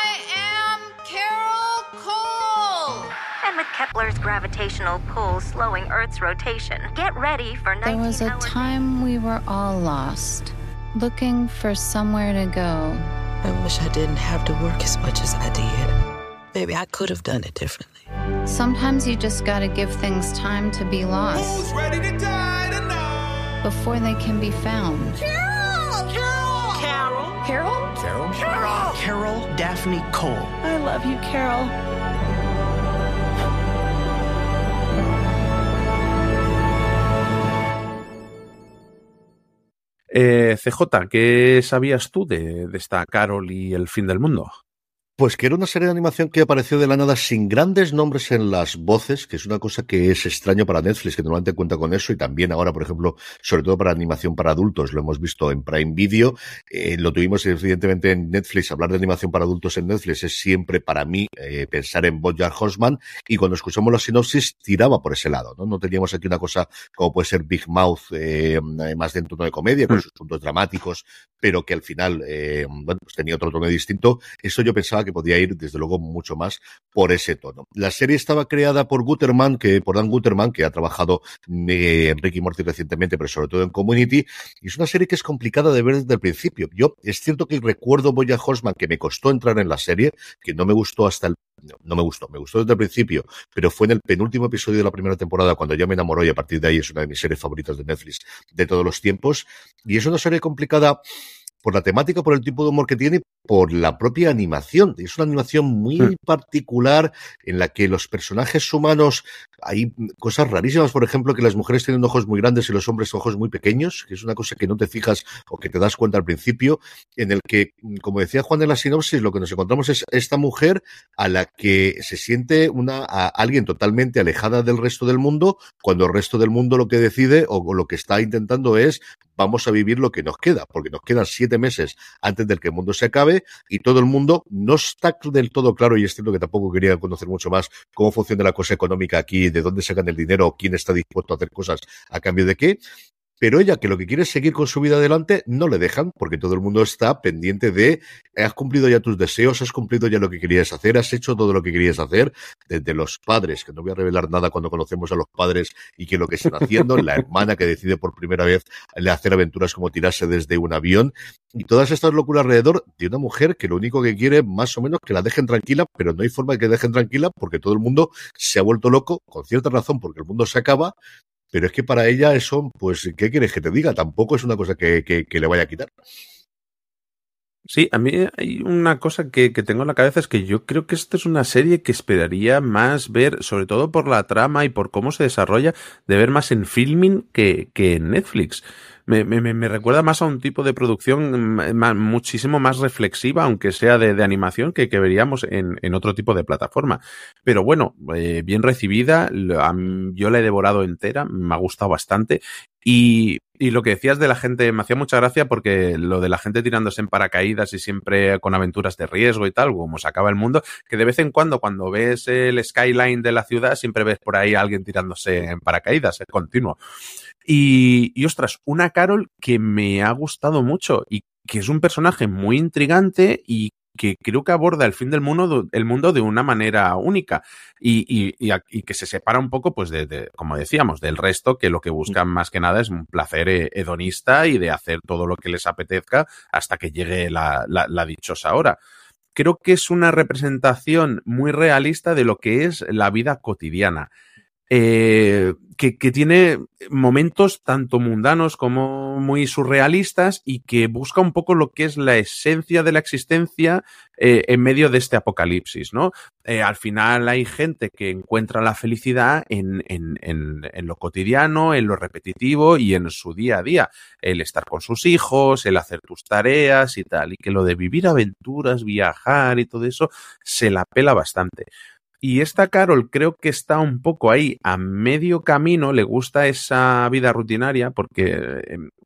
with Kepler's gravitational pull slowing Earth's rotation, get ready for 19 There was a time we were all lost, looking for somewhere to go. I wish I didn't have to work as much as I did. Maybe I could have done it differently. Sometimes you just gotta give things time to be lost. ready to die tonight? Before they can be found. Carol! Carol! Carol! Carol? Carol? Carol? Carol Daphne Cole. I love you, Carol. Eh, CJ, ¿qué sabías tú de, de esta Carol y el fin del mundo? Pues que era una serie de animación que apareció de la nada sin grandes nombres en las voces, que es una cosa que es extraño para Netflix, que normalmente cuenta con eso, y también ahora, por ejemplo, sobre todo para animación para adultos, lo hemos visto en Prime Video, eh, lo tuvimos evidentemente en Netflix, hablar de animación para adultos en Netflix es siempre para mí eh, pensar en Bojack Horseman, y cuando escuchamos la sinopsis tiraba por ese lado, ¿no? No teníamos aquí una cosa como puede ser Big Mouth, eh, más de tono de comedia, con sus puntos dramáticos, pero que al final, bueno, pues tenía otro tono distinto. Eso yo pensaba que podía ir, desde luego, mucho más por ese tono. La serie estaba creada por Guterman, que, por Dan Guterman, que ha trabajado eh, en Ricky Morty recientemente, pero sobre todo en Community, es una serie que es complicada de ver desde el principio. Yo, es cierto que recuerdo Boya Horseman, que me costó entrar en la serie, que no me gustó hasta el no, no, me gustó, me gustó desde el principio, pero fue en el penúltimo episodio de la primera temporada cuando ya me enamoró y a partir de ahí es una de mis series favoritas de Netflix de todos los tiempos. Y es una serie complicada por la temática, por el tipo de humor que tiene, por la propia animación. Es una animación muy particular en la que los personajes humanos hay cosas rarísimas, por ejemplo, que las mujeres tienen ojos muy grandes y los hombres ojos muy pequeños, que es una cosa que no te fijas o que te das cuenta al principio, en el que, como decía Juan en la sinopsis, lo que nos encontramos es esta mujer a la que se siente una a alguien totalmente alejada del resto del mundo, cuando el resto del mundo lo que decide o lo que está intentando es vamos a vivir lo que nos queda, porque nos quedan siete meses antes del que el mundo se acabe y todo el mundo no está del todo claro y es cierto que tampoco quería conocer mucho más cómo funciona la cosa económica aquí, de dónde sacan el dinero, quién está dispuesto a hacer cosas a cambio de qué. Pero ella, que lo que quiere es seguir con su vida adelante, no le dejan, porque todo el mundo está pendiente de, has cumplido ya tus deseos, has cumplido ya lo que querías hacer, has hecho todo lo que querías hacer, desde los padres, que no voy a revelar nada cuando conocemos a los padres y que lo que están haciendo, la hermana que decide por primera vez hacer aventuras como tirarse desde un avión, y todas estas locuras alrededor de una mujer que lo único que quiere, más o menos, que la dejen tranquila, pero no hay forma de que dejen tranquila porque todo el mundo se ha vuelto loco, con cierta razón, porque el mundo se acaba, pero es que para ella eso, pues, ¿qué quieres que te diga? Tampoco es una cosa que, que, que le vaya a quitar. Sí, a mí hay una cosa que, que, tengo en la cabeza es que yo creo que esta es una serie que esperaría más ver, sobre todo por la trama y por cómo se desarrolla, de ver más en filming que, que en Netflix me, me, me, recuerda más a un tipo de producción muchísimo más reflexiva, aunque sea de, de animación, que, que veríamos en, en, otro tipo de plataforma. Pero bueno, eh, bien recibida, yo la he devorado entera, me ha gustado bastante. Y, y, lo que decías de la gente, me hacía mucha gracia porque lo de la gente tirándose en paracaídas y siempre con aventuras de riesgo y tal, como se acaba el mundo, que de vez en cuando, cuando ves el skyline de la ciudad, siempre ves por ahí a alguien tirándose en paracaídas, es continuo. Y, y ostras, una Carol que me ha gustado mucho y que es un personaje muy intrigante y que creo que aborda el fin del mundo, el mundo de una manera única y, y, y, y que se separa un poco, pues, de, de, como decíamos, del resto, que lo que buscan más que nada es un placer eh, hedonista y de hacer todo lo que les apetezca hasta que llegue la, la, la dichosa hora. Creo que es una representación muy realista de lo que es la vida cotidiana. Eh, que, que, tiene momentos tanto mundanos como muy surrealistas y que busca un poco lo que es la esencia de la existencia eh, en medio de este apocalipsis, ¿no? Eh, al final hay gente que encuentra la felicidad en, en, en, en, lo cotidiano, en lo repetitivo y en su día a día. El estar con sus hijos, el hacer tus tareas y tal, y que lo de vivir aventuras, viajar y todo eso se la pela bastante. Y esta Carol creo que está un poco ahí a medio camino, le gusta esa vida rutinaria porque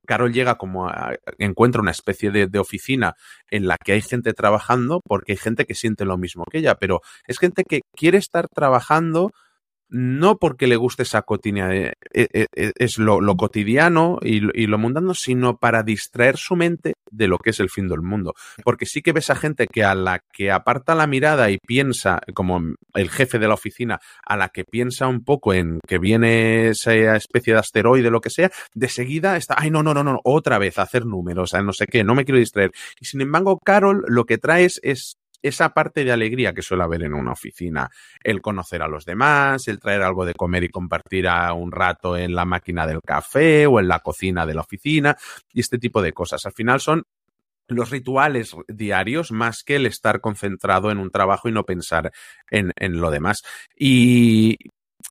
Carol llega como a, encuentra una especie de, de, oficina en la que hay gente trabajando porque hay gente que siente lo mismo que ella, pero es gente que quiere estar trabajando no porque le guste esa cotidiana, eh, eh, eh, es lo, lo cotidiano y, y, lo mundano, sino para distraer su mente de lo que es el fin del mundo. Porque sí que ves a gente que a la que aparta la mirada y piensa, como el jefe de la oficina, a la que piensa un poco en que viene esa especie de asteroide, lo que sea, de seguida está, ay, no, no, no, no, otra vez a hacer números, no sé qué, no me quiero distraer. Y sin embargo, Carol lo que trae es esa parte de alegría que suele haber en una oficina, el conocer a los demás, el traer algo de comer y compartir a un rato en la máquina del café o en la cocina de la oficina y este tipo de cosas. Al final son los rituales diarios más que el estar concentrado en un trabajo y no pensar en, en lo demás. Y,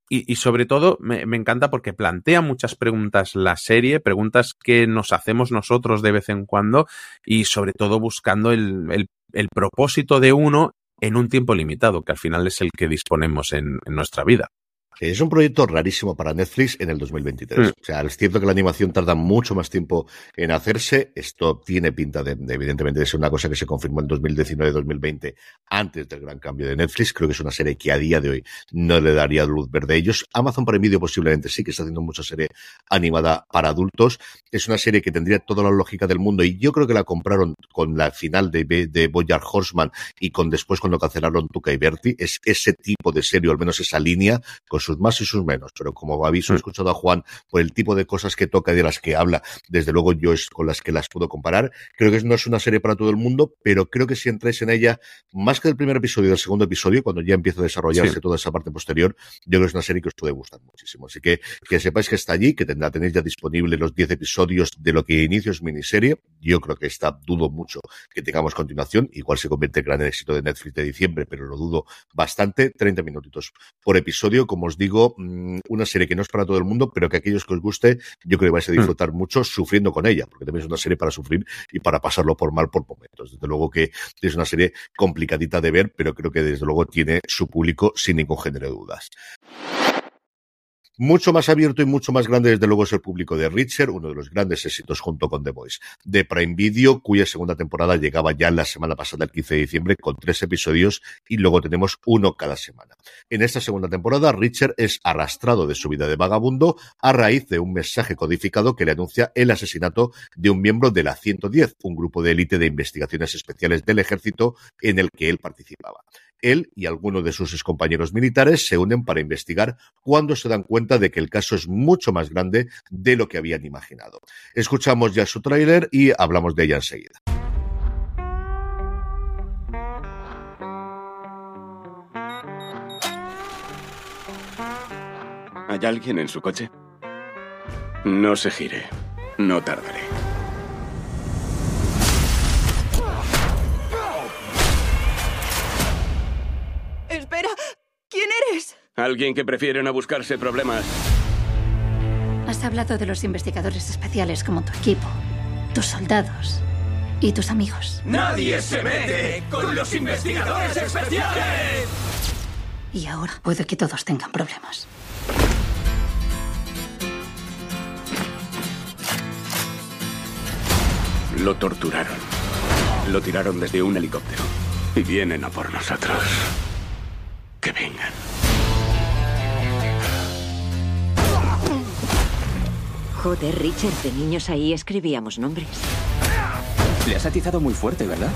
y, sobre todo me, encanta porque plantea muchas preguntas la serie, preguntas que nos hacemos nosotros de vez en cuando y sobre todo buscando el, el propósito de uno en un tiempo limitado, que al final es el que disponemos en nuestra vida. Es un proyecto rarísimo para Netflix en el 2023. Mm. O sea, es cierto que la animación tarda mucho más tiempo en hacerse. Esto tiene pinta de, de evidentemente, de ser una cosa que se confirmó en 2019-2020, antes del gran cambio de Netflix. Creo que es una serie que a día de hoy no le daría luz verde a ellos. Amazon Prime Video posiblemente sí, que está haciendo mucha serie animada para adultos. Es una serie que tendría toda la lógica del mundo y yo creo que la compraron con la final de, de Boyard Horseman y con después cuando cancelaron Tuca y Berti. Es ese tipo de serie, o al menos esa línea, con sus más y sus menos, pero como aviso, he escuchado a Juan por el tipo de cosas que toca y de las que habla, desde luego yo es con las que las puedo comparar. Creo que no es una serie para todo el mundo, pero creo que si entráis en ella, más que del primer episodio, del segundo episodio, cuando ya empieza a desarrollarse sí. toda esa parte posterior, yo creo que es una serie que os puede gustar muchísimo. Así que que sepáis que está allí, que tendrá, tenéis ya disponible los 10 episodios de lo que inicio es miniserie. Yo creo que está, dudo mucho que tengamos continuación. Igual se convierte en gran éxito de Netflix de diciembre, pero lo dudo bastante. 30 minutitos por episodio, como os digo, mm, una serie que no es para todo el mundo, pero que aquellos que os guste, yo creo que vais a disfrutar mm. mucho sufriendo con ella, porque también es una serie para sufrir y para pasarlo por mal por momentos. Desde luego que es una serie complicadita de ver, pero creo que desde luego tiene su público sin ningún género de dudas. Mucho más abierto y mucho más grande, desde luego, es el público de Richard, uno de los grandes éxitos junto con The Voice, de Prime Video, cuya segunda temporada llegaba ya la semana pasada, el 15 de diciembre, con tres episodios y luego tenemos uno cada semana. En esta segunda temporada, Richard es arrastrado de su vida de vagabundo a raíz de un mensaje codificado que le anuncia el asesinato de un miembro de la 110, un grupo de élite de investigaciones especiales del ejército en el que él participaba él y algunos de sus compañeros militares se unen para investigar cuando se dan cuenta de que el caso es mucho más grande de lo que habían imaginado. Escuchamos ya su tráiler y hablamos de ella enseguida. ¿Hay alguien en su coche? No se gire. No tardaré. Alguien que prefiere no buscarse problemas. Has hablado de los investigadores especiales como tu equipo, tus soldados y tus amigos. ¡Nadie se mete con los investigadores especiales! Y ahora puede que todos tengan problemas. Lo torturaron. Lo tiraron desde un helicóptero. Y vienen a por nosotros. Que vengan. Joder, Richard, de niños ahí escribíamos nombres. Le has atizado muy fuerte, ¿verdad?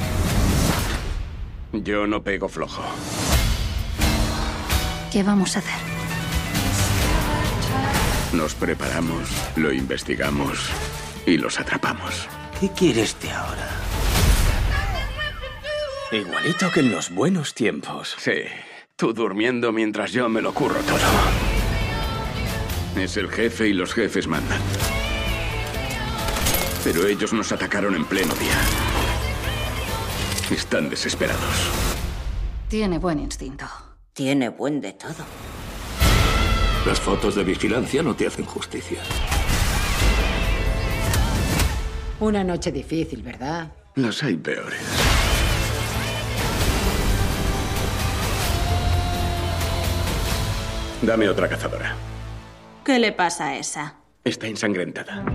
Yo no pego flojo. ¿Qué vamos a hacer? Nos preparamos, lo investigamos y los atrapamos. ¿Qué quieres de ahora? Igualito que en los buenos tiempos. Sí, tú durmiendo mientras yo me lo curro todo. Es el jefe y los jefes mandan. Pero ellos nos atacaron en pleno día. Están desesperados. Tiene buen instinto. Tiene buen de todo. Las fotos de vigilancia no te hacen justicia. Una noche difícil, ¿verdad? Las hay peores. Dame otra cazadora. ¿Qué le pasa a esa? Está ensangrentada.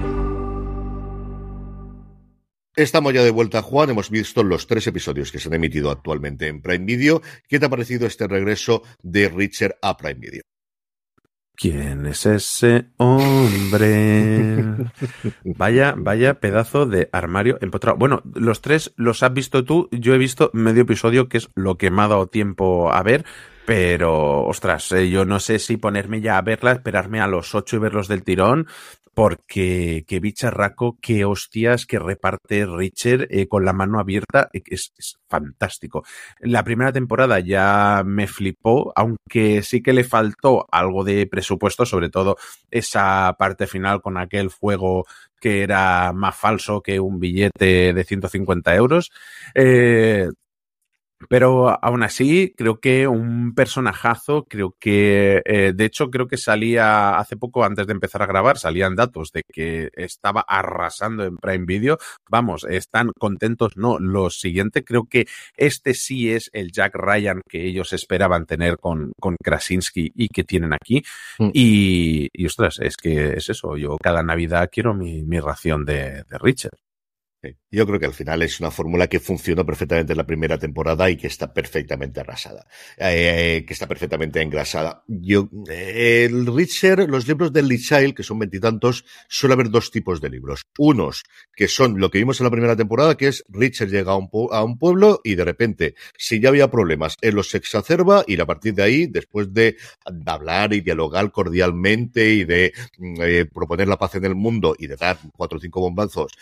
Estamos ya de vuelta, Juan. Hemos visto los tres episodios que se han emitido actualmente en Prime Video. ¿Qué te ha parecido este regreso de Richard a Prime Video? ¿Quién es ese hombre? vaya, vaya pedazo de armario empotrado. Bueno, los tres los has visto tú. Yo he visto medio episodio, que es lo que me ha dado tiempo a ver. Pero, ostras, eh, yo no sé si ponerme ya a verla, esperarme a los ocho y verlos del tirón, porque qué bicharraco, qué hostias que reparte Richard eh, con la mano abierta, es, es, fantástico. La primera temporada ya me flipó, aunque sí que le faltó algo de presupuesto, sobre todo esa parte final con aquel fuego que era más falso que un billete de 150 euros. Eh, pero aún así, creo que un personajazo, creo que, eh, de hecho, creo que salía hace poco, antes de empezar a grabar, salían datos de que estaba arrasando en Prime Video. Vamos, están contentos, no. Lo siguiente, creo que este sí es el Jack Ryan que ellos esperaban tener con, con Krasinski y que tienen aquí. Mm. Y, y, ostras, es que es eso. Yo cada Navidad quiero mi, mi ración de, de Richard. Yo creo que al final es una fórmula que funcionó perfectamente en la primera temporada y que está perfectamente arrasada, eh, que está perfectamente engrasada. Yo, eh, el Richard, los libros del Lee Child, que son veintitantos, suele haber dos tipos de libros. Unos que son lo que vimos en la primera temporada, que es Richard llega a un, a un pueblo y de repente, si ya había problemas, él los exacerba y a partir de ahí, después de, hablar y dialogar cordialmente y de eh, proponer la paz en el mundo y de dar cuatro o cinco bombazos,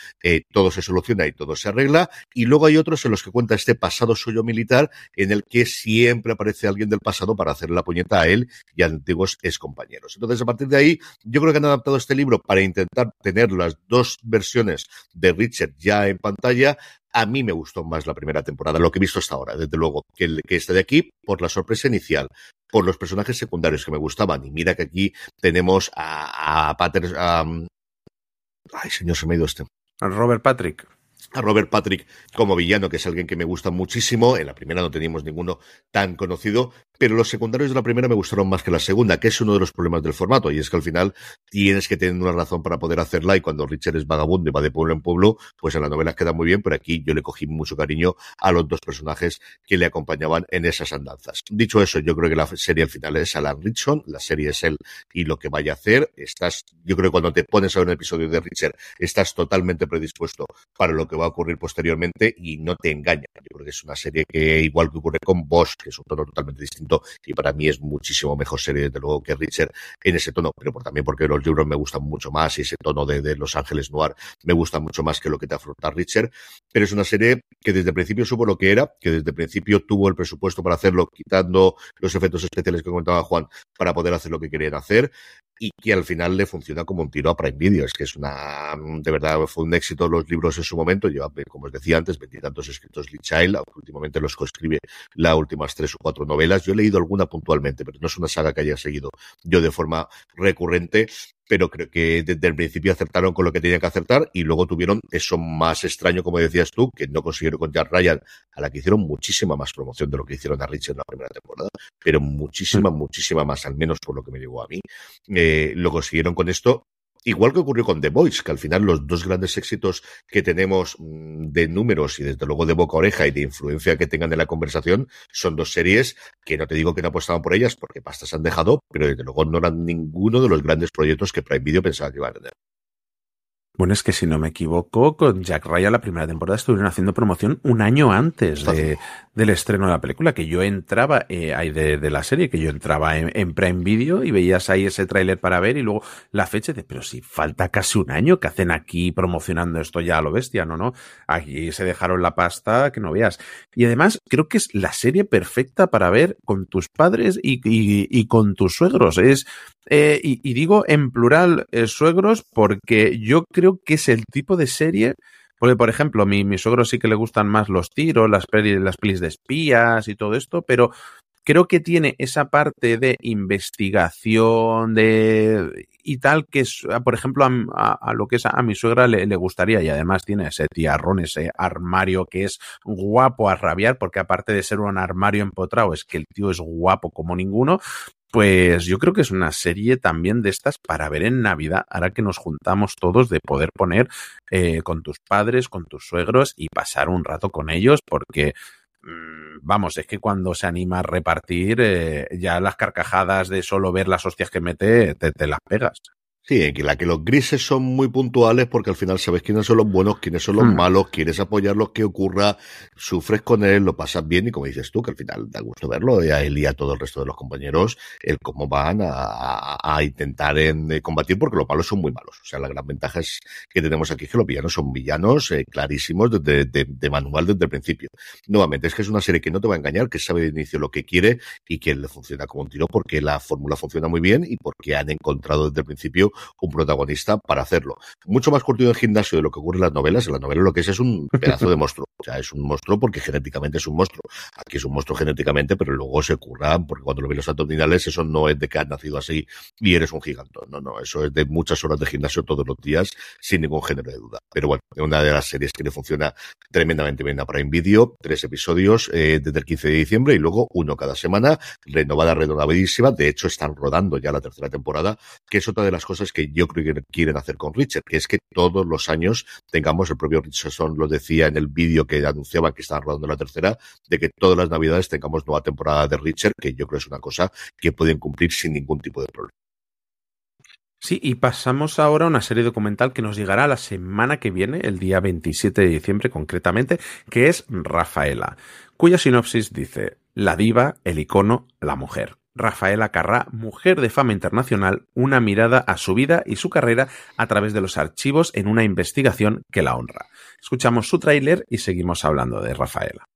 todo se soluciona y todo se arregla. Y luego hay otros en los que cuenta este pasado suyo militar en el que siempre aparece alguien del pasado para hacer la puñeta a él y a antiguos excompañeros. Entonces, a partir de ahí, yo creo que han adaptado este libro para intentar tener las dos versiones de Richard ya en pantalla. A mí me gustó más la primera temporada, lo que he visto hasta ahora, desde luego, que, el, que este de aquí, por la sorpresa inicial, por los personajes secundarios que me gustaban. Y mira que aquí tenemos a, a Paters, a, ay, señor, se me ha ido este. Robert Patrick a Robert Patrick como villano, que es alguien que me gusta muchísimo. En la primera no teníamos ninguno tan conocido, pero los secundarios de la primera me gustaron más que la segunda, que es uno de los problemas del formato, y es que al final tienes que tener una razón para poder hacerla, y cuando Richard es vagabundo y va de pueblo en pueblo, pues en la novela queda muy bien, pero aquí yo le cogí mucho cariño a los dos personajes que le acompañaban en esas andanzas. Dicho eso, yo creo que la serie al final es Alan Richson, la serie es él y lo que vaya a hacer. Estás, yo creo que cuando te pones a ver un episodio de Richard, estás totalmente predispuesto para lo que va a ocurrir posteriormente y no te engaña. Yo creo que es una serie que, igual que ocurre con Bosch, que es un tono totalmente distinto, y para mí es muchísimo mejor serie, desde luego, que Richard en ese tono, pero también porque los libros me gustan mucho más y ese tono de, de, Los Ángeles Noir me gusta mucho más que lo que te afronta Richard, pero es una serie que desde el principio supo lo que era, que desde el principio tuvo el presupuesto para hacerlo, quitando los efectos especiales que comentaba Juan, para poder hacer lo que querían hacer. Y que al final le funciona como un tiro a Prime Video. Es que es una, de verdad, fue un éxito los libros en su momento. Lleva, como os decía antes, veintitantos escritos Lee Child, últimamente los coescribe las últimas tres o cuatro novelas. Yo he leído alguna puntualmente, pero no es una saga que haya seguido yo de forma recurrente pero creo que desde el principio acertaron con lo que tenían que acertar y luego tuvieron eso más extraño, como decías tú, que no consiguieron con Jack Ryan, a la que hicieron muchísima más promoción de lo que hicieron a Richard en la primera temporada, pero muchísima, mm. muchísima más, al menos por lo que me llegó a mí. Eh, lo consiguieron con esto Igual que ocurrió con The Voice, que al final los dos grandes éxitos que tenemos mm, de números y desde luego de boca oreja y de influencia que tengan en la conversación son dos series que no te digo que no apostaban por ellas porque pastas han dejado, pero desde luego no eran ninguno de los grandes proyectos que Prime Video pensaba que iba a tener. Bueno, es que si no me equivoco, con Jack Ryan la primera temporada estuvieron haciendo promoción un año antes de, del estreno de la película, que yo entraba eh, ahí de, de, la serie, que yo entraba en, Prime Video y veías ahí ese tráiler para ver y luego la fecha de, pero si falta casi un año que hacen aquí promocionando esto ya a lo bestia, ¿no? no Aquí se dejaron la pasta que no veas. Y además creo que es la serie perfecta para ver con tus padres y, y, y con tus suegros. Es eh, y, digo en plural eh, suegros porque yo creo que es el tipo de serie, porque por ejemplo, mi, mi suegro sí que le gustan más los tiros, las pelis, las pelis de espías y todo esto, pero creo que tiene esa parte de investigación de y tal que es, por ejemplo, a, lo que es a, mi suegra le, le, gustaría y además tiene ese tiarrón, ese armario que es guapo a rabiar porque aparte de ser un armario empotrado es que el tío es guapo como ninguno pues yo creo que es una serie también de estas para ver en Navidad, ahora que nos juntamos todos de poder poner eh, con tus padres, con tus suegros y pasar un rato con ellos, porque mm, vamos, es que cuando se anima a repartir, eh, ya las carcajadas de solo ver las hostias que mete, te las pegas. Sí, en la que los grises son muy puntuales porque al final sabes quiénes son los buenos, quiénes son los hmm. malos, quieres apoyar lo que ocurra, sufres con él, lo pasas bien y como dices tú, que al final da gusto verlo, y a él y a todo el resto de los compañeros, el cómo van a, intentar en, eh, combatir porque los malos son muy malos. O sea, la gran ventaja es que tenemos aquí que los villanos son villanos eh, clarísimos desde de, manual desde el principio. Nuevamente, es que es una serie que no te va a engañar, que sabe de inicio lo que quiere y que le funciona como un tiro porque la fórmula funciona muy bien y porque han encontrado desde el principio un protagonista para hacerlo. Mucho más curtido en gimnasio de lo que ocurre en las novelas. En las novelas lo que es es un pedazo de monstruo. O sea, es un monstruo porque genéticamente es un monstruo. Aquí es un monstruo genéticamente, pero luego se curra porque cuando lo ves los abdominales, eso no es de que has nacido así y eres un gigante. No, no, eso es de muchas horas de gimnasio todos los días sin ningún género de duda. Pero bueno, es una de las series que le funciona tremendamente bien a Prime Video. Tres episodios eh, desde el 15 de diciembre y luego uno cada semana. Renovada, renovadísima. De hecho, están rodando ya la tercera temporada, que es otra de las cosas que yo creo que quieren hacer con Richard, que es que todos los años tengamos, el propio Richardson lo decía en el vídeo que anunciaba que estaban rodando la tercera, de que todas las navidades tengamos nueva temporada de Richard, que yo creo es una cosa que pueden cumplir sin ningún tipo de problema. Sí, y pasamos ahora a una serie documental que nos llegará la semana que viene, el día 27 de diciembre concretamente, que es Rafaela, cuya sinopsis dice, la diva, el icono, la mujer. Rafaela Carrá, mujer de fama internacional, una mirada a su vida y su carrera a través de los archivos en una investigación que la honra. Escuchamos su tráiler y seguimos hablando de Rafaela.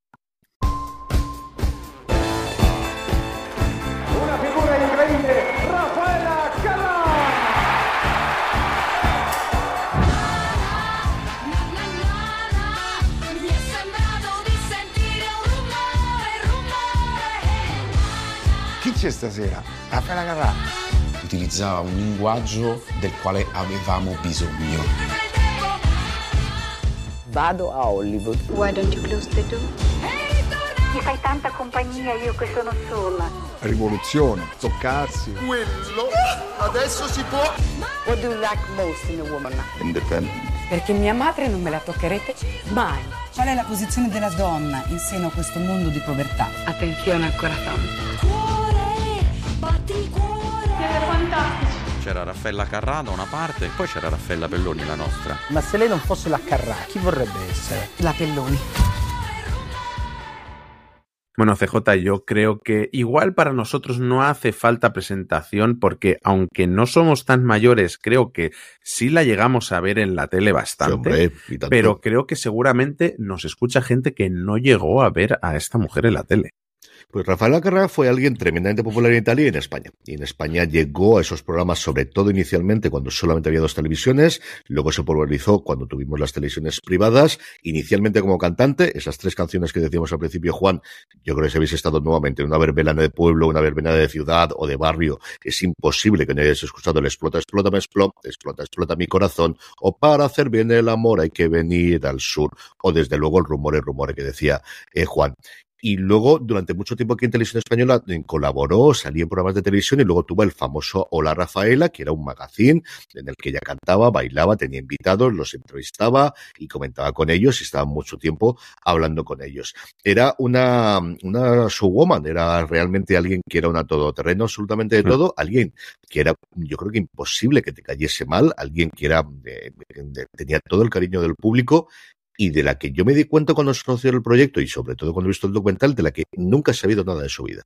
C'è stasera? Raffaella Carrà. Utilizzava un linguaggio del quale avevamo bisogno. Vado a Hollywood. Why don't you close the door? Mi fai tanta compagnia io che sono sola. Rivoluzione, toccarsi. Quello adesso si può. What do you like most in a woman? Independent. Perché mia madre non me la toccherete mai. Qual è la posizione della donna in seno a questo mondo di povertà? Attenzione al corazon. Siete fantastici. C'era Raffaella Carrà da una parte e poi c'era Raffaella Pelloni, la nostra. Ma se lei non fosse la Carrà, chi vorrebbe essere? La Pelloni. Bueno, CJ, yo creo que igual para nosotros no hace falta presentación porque aunque no somos tan mayores, creo que sí la llegamos a ver en la tele bastante, sí, hombre, pero creo que seguramente nos escucha gente que no llegó a ver a esta mujer en la tele. Pues Rafael Carrà fue alguien tremendamente popular en Italia y en España. Y en España llegó a esos programas, sobre todo inicialmente cuando solamente había dos televisiones, luego se popularizó cuando tuvimos las televisiones privadas, inicialmente como cantante, esas tres canciones que decíamos al principio, Juan, yo creo que si habéis estado nuevamente en una verbena de pueblo, una verbena de ciudad o de barrio, es imposible que no hayáis escuchado el explota, explota, me explota, explota, explota mi corazón, o para hacer bien el amor hay que venir al sur, o desde luego el rumor, el rumor que decía eh, Juan. Y luego, durante mucho tiempo aquí en Televisión Española, colaboró, salía en programas de televisión y luego tuvo el famoso Hola Rafaela, que era un magazine en el que ella cantaba, bailaba, tenía invitados, los entrevistaba y comentaba con ellos y estaba mucho tiempo hablando con ellos. Era una, una showwoman, era realmente alguien que era una todoterreno absolutamente de todo, alguien que era, yo creo que imposible que te cayese mal, alguien que era, eh, tenía todo el cariño del público y de la que yo me di cuenta cuando se conoció el proyecto y sobre todo cuando he visto el documental, de la que nunca he sabido nada de su vida.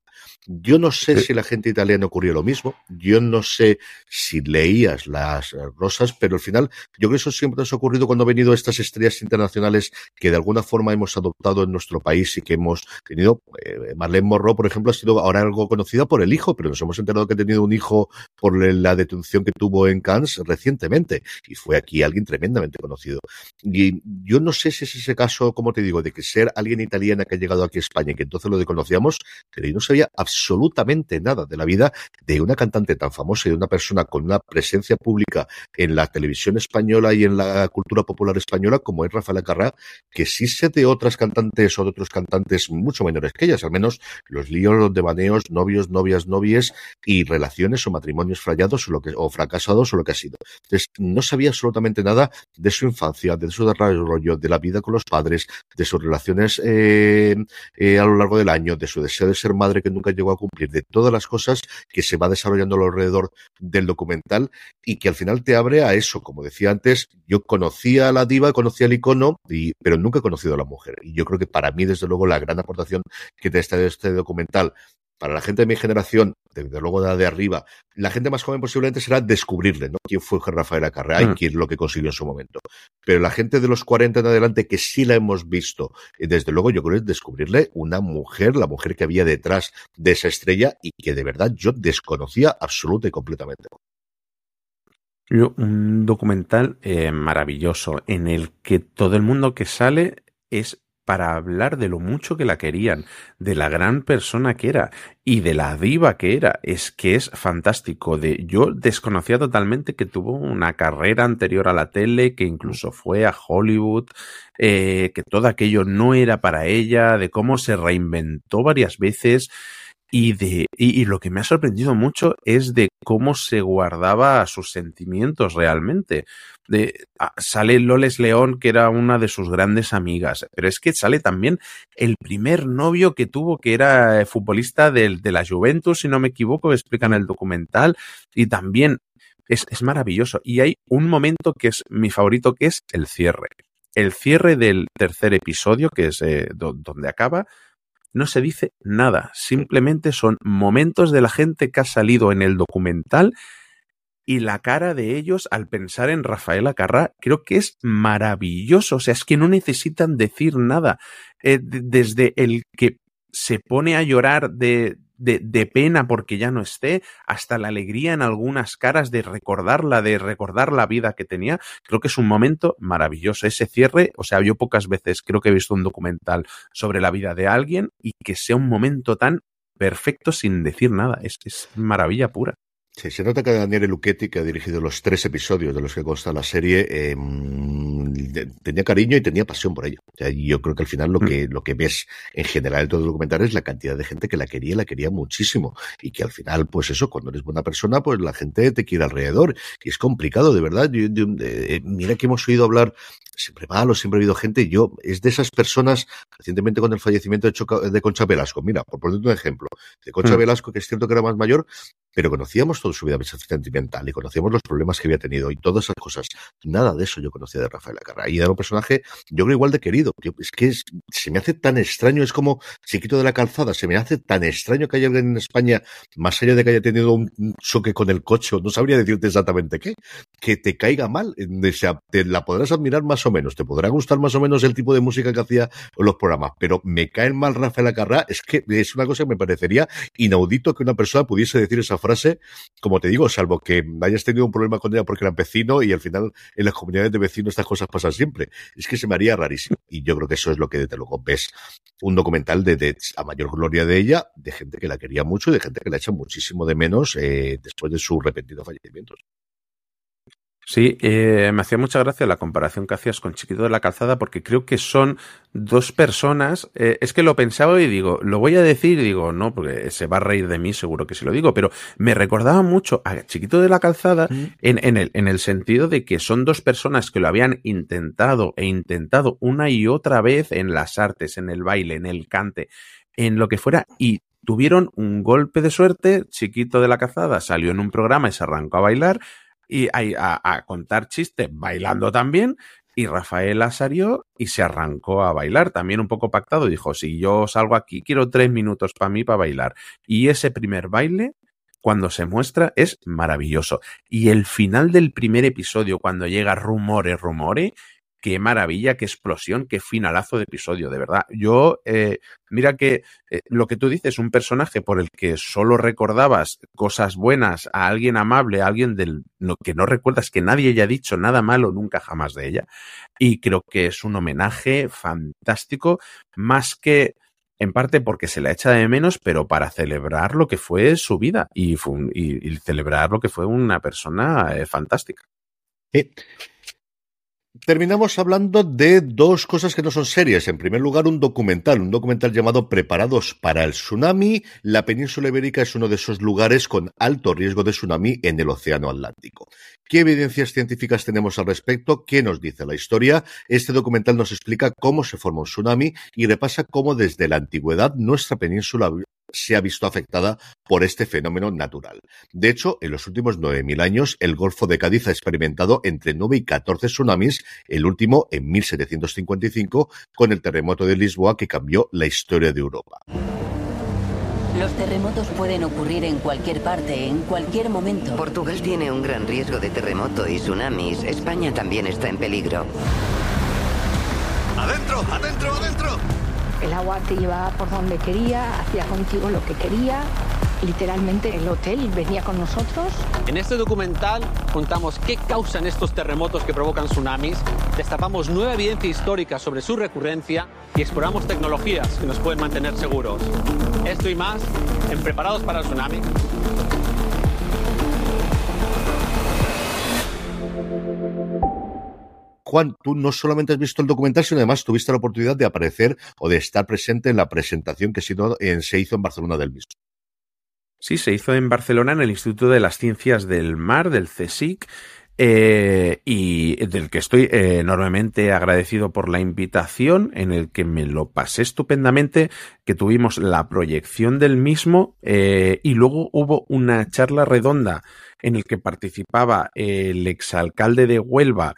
Yo no sé si la gente italiana ocurrió lo mismo, yo no sé si leías las rosas, pero al final yo creo que eso siempre nos ha ocurrido cuando han venido estas estrellas internacionales que de alguna forma hemos adoptado en nuestro país y que hemos tenido. Eh, Marlene Morro, por ejemplo, ha sido ahora algo conocida por el hijo, pero nos hemos enterado que ha tenido un hijo por la detención que tuvo en Cannes recientemente y fue aquí alguien tremendamente conocido. Y yo no sé si es ese caso, como te digo, de que ser alguien italiana que ha llegado aquí a España y que entonces lo desconocíamos, pero yo no sabía absolutamente nada de la vida de una cantante tan famosa y de una persona con una presencia pública en la televisión española y en la cultura popular española como es Rafaela Carrá, que sí sé de otras cantantes o de otros cantantes mucho menores que ellas, al menos los líos, los devaneos, novios, novias, novies y relaciones o matrimonios fallados o, lo que, o fracasados o lo que ha sido. Entonces, no sabía absolutamente nada de su infancia, de su desarrollo, de la vida con los padres, de sus relaciones eh, eh, a lo largo del año, de su deseo de ser madre que nunca llegó a cumplir, de todas las cosas que se va desarrollando alrededor del documental y que al final te abre a eso. Como decía antes, yo conocía a la diva, conocía el icono, pero nunca he conocido a la mujer. Y yo creo que para mí, desde luego, la gran aportación que te está este documental para la gente de mi generación, desde luego de, de arriba, la gente más joven posiblemente será descubrirle, ¿no? Quién fue Rafael Acarrea y mm. quién lo que consiguió en su momento. Pero la gente de los 40 en adelante que sí la hemos visto, desde luego yo creo que es descubrirle una mujer, la mujer que había detrás de esa estrella y que de verdad yo desconocía absoluta y completamente. un documental eh, maravilloso en el que todo el mundo que sale es para hablar de lo mucho que la querían, de la gran persona que era y de la diva que era. Es que es fantástico. De, yo desconocía totalmente que tuvo una carrera anterior a la tele, que incluso fue a Hollywood, eh, que todo aquello no era para ella, de cómo se reinventó varias veces. Y, de, y, lo que me ha sorprendido mucho es de cómo se guardaba sus sentimientos realmente. De, ah, sale Loles León, que era una de sus grandes amigas, pero es que sale también el primer novio que tuvo, que era eh, futbolista de, de la Juventus, si no me equivoco, explican el documental, y también es, es maravilloso. Y hay un momento que es mi favorito, que es el cierre. El cierre del tercer episodio, que es eh, donde acaba, no se dice nada, simplemente son momentos de la gente que ha salido en el documental y la cara de ellos al pensar en Rafaela Carrá, creo que es maravilloso, o sea, es que no necesitan decir nada, eh, desde el que se pone a llorar de, de, de, pena porque ya no esté, hasta la alegría en algunas caras de recordarla, de recordar la vida que tenía. Creo que es un momento maravilloso. Ese cierre, o sea, yo pocas veces creo que he visto un documental sobre la vida de alguien y que sea un momento tan perfecto sin decir nada. Es, es maravilla pura. Sí, se nota que Daniel Lucchetti, que ha dirigido los tres episodios de los que consta la serie, eh, tenía cariño y tenía pasión por ello. O sea, yo creo que al final lo mm. que, lo que ves en general en todo el documental es la cantidad de gente que la quería, la quería muchísimo. Y que al final, pues eso, cuando eres buena persona, pues la gente te quiere alrededor. Y es complicado, de verdad. Yo, eh, mira que hemos oído hablar siempre malo, siempre ha habido gente. Yo, es de esas personas, recientemente con el fallecimiento de, de Concha Velasco. Mira, por ponerte un ejemplo, de Concha mm. Velasco, que es cierto que era más mayor, pero conocíamos toda su vida sentimental y conocíamos los problemas que había tenido y todas esas cosas. Nada de eso yo conocía de Rafael Acarra. Y era un personaje, yo creo, igual de querido. es que se me hace tan extraño, es como chiquito de la calzada, se me hace tan extraño que haya alguien en España, más allá de que haya tenido un choque con el coche, no sabría decirte exactamente qué, que te caiga mal. Te la podrás admirar más o menos, te podrá gustar más o menos el tipo de música que hacía los programas, pero me caen mal Rafael Acarrá, es que es una cosa que me parecería inaudito que una persona pudiese decir esa frase, como te digo, salvo que hayas tenido un problema con ella porque era vecino y al final en las comunidades de vecinos estas cosas pasan siempre. Es que se me haría rarísimo. Y yo creo que eso es lo que desde luego ves un documental de, de a mayor gloria de ella, de gente que la quería mucho y de gente que la echa muchísimo de menos eh, después de su repentino fallecimiento. Sí, eh, me hacía mucha gracia la comparación que hacías con Chiquito de la Calzada porque creo que son dos personas. Eh, es que lo pensaba y digo, lo voy a decir y digo, no, porque se va a reír de mí, seguro que sí lo digo, pero me recordaba mucho a Chiquito de la Calzada en, en, el, en el sentido de que son dos personas que lo habían intentado e intentado una y otra vez en las artes, en el baile, en el cante, en lo que fuera y tuvieron un golpe de suerte. Chiquito de la Calzada salió en un programa y se arrancó a bailar y a, a, contar chistes bailando también. Y Rafaela salió y se arrancó a bailar, también un poco pactado. Dijo, si yo salgo aquí, quiero tres minutos para mí para bailar. Y ese primer baile, cuando se muestra, es maravilloso. Y el final del primer episodio, cuando llega rumore, rumore, qué maravilla, qué explosión, qué finalazo de episodio, de verdad. Yo, eh, mira que eh, lo que tú dices, un personaje por el que solo recordabas cosas buenas, a alguien amable, a alguien del que no recuerdas que nadie haya dicho nada malo nunca jamás de ella. Y creo que es un homenaje fantástico, más que en parte porque se la echa de menos, pero para celebrar lo que fue su vida y, celebrar lo que fue una persona eh, fantástica. Eh, Terminamos hablando de dos cosas que no son serias. En primer lugar, un documental, un documental llamado Preparados para el Tsunami. La península ibérica es uno de esos lugares con alto riesgo de tsunami en el Océano Atlántico. ¿Qué evidencias científicas tenemos al respecto? ¿Qué nos dice la historia? Este documental nos explica cómo se forma un tsunami y repasa cómo desde la antigüedad nuestra península se ha visto afectada por este fenómeno natural. De hecho, en los últimos 9.000 años, el Golfo de Cádiz ha experimentado entre 9 y 14 tsunamis, el último en 1755, con el terremoto de Lisboa que cambió la historia de Europa. Los terremotos pueden ocurrir en cualquier parte, en cualquier momento. Portugal tiene un gran riesgo de terremoto y tsunamis. España también está en peligro. ¡Adentro! ¡Adentro! ¡Adentro! El agua te llevaba por donde quería, hacía contigo lo que quería. Literalmente el hotel venía con nosotros. En este documental contamos qué causan estos terremotos que provocan tsunamis, destapamos nueva evidencia histórica sobre su recurrencia y exploramos tecnologías que nos pueden mantener seguros. Esto y más en Preparados para el Tsunami. Juan, tú no solamente has visto el documental, sino además tuviste la oportunidad de aparecer o de estar presente en la presentación que se hizo en Barcelona del mismo. Sí, se hizo en Barcelona en el Instituto de las Ciencias del Mar, del CSIC, eh, y del que estoy eh, enormemente agradecido por la invitación, en el que me lo pasé estupendamente, que tuvimos la proyección del mismo eh, y luego hubo una charla redonda en el que participaba el exalcalde de Huelva,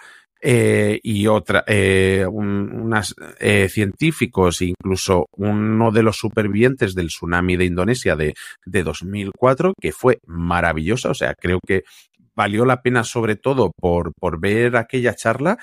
eh, y otra, eh, un, unas eh, científicos, incluso uno de los supervivientes del tsunami de Indonesia de, de 2004, que fue maravillosa. O sea, creo que valió la pena sobre todo por, por ver aquella charla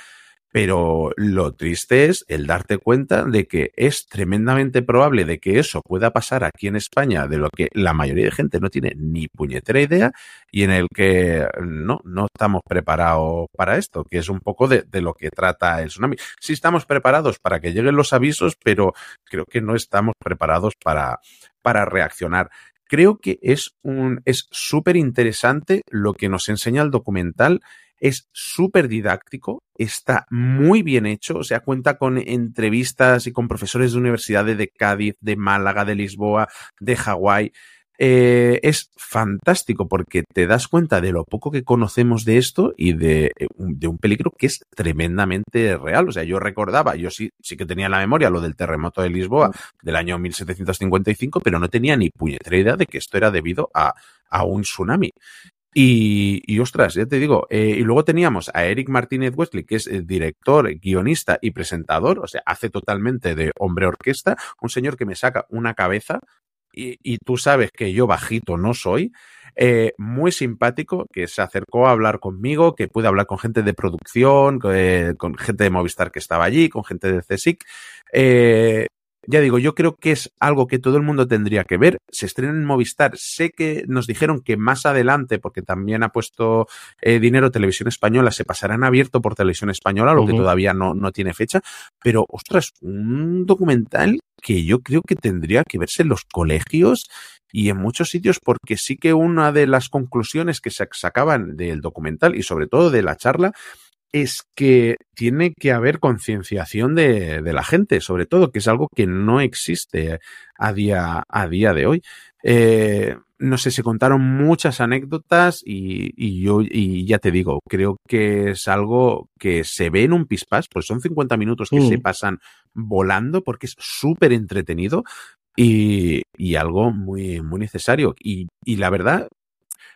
pero lo triste es el darte cuenta de que es tremendamente probable de que eso pueda pasar aquí en España, de lo que la mayoría de gente no tiene ni puñetera idea y en el que no, no estamos preparados para esto, que es un poco de, de lo que trata el tsunami. Sí estamos preparados para que lleguen los avisos, pero creo que no estamos preparados para, para reaccionar creo que es un es súper interesante lo que nos enseña el documental es súper didáctico, está muy bien hecho, o sea, cuenta con entrevistas y con profesores de universidades de Cádiz, de Málaga, de Lisboa, de Hawái. Eh, es fantástico porque te das cuenta de lo poco que conocemos de esto y de, eh, de, un peligro que es tremendamente real. O sea, yo recordaba, yo sí, sí que tenía en la memoria lo del terremoto de Lisboa del año 1755, pero no tenía ni puñetera idea de que esto era debido a, a un tsunami. Y, y, ostras, ya te digo, eh, y luego teníamos a Eric Martínez Wesley, que es el director, guionista y presentador, o sea, hace totalmente de hombre orquesta, un señor que me saca una cabeza, y, y tú sabes que yo bajito no soy, eh, muy simpático, que se acercó a hablar conmigo, que pude hablar con gente de producción, eh, con gente de Movistar que estaba allí, con gente de CSIC. Eh, ya digo, yo creo que es algo que todo el mundo tendría que ver. Se estrena en Movistar. Sé que nos dijeron que más adelante, porque también ha puesto eh, dinero Televisión Española, se pasará en abierto por Televisión Española, lo que todavía no, no tiene fecha. Pero, ostras, un documental que yo creo que tendría que verse en los colegios y en muchos sitios, porque sí que una de las conclusiones que se sacaban del documental y sobre todo de la charla es que tiene que haber concienciación de, de la gente, sobre todo, que es algo que no existe a día, a día de hoy. Eh, no sé, se contaron muchas anécdotas y, y yo, y ya te digo, creo que es algo que se ve en un pispás, pues son 50 minutos que Mm. se pasan volando porque es súper entretenido y, y algo muy, muy necesario. Y, y la verdad,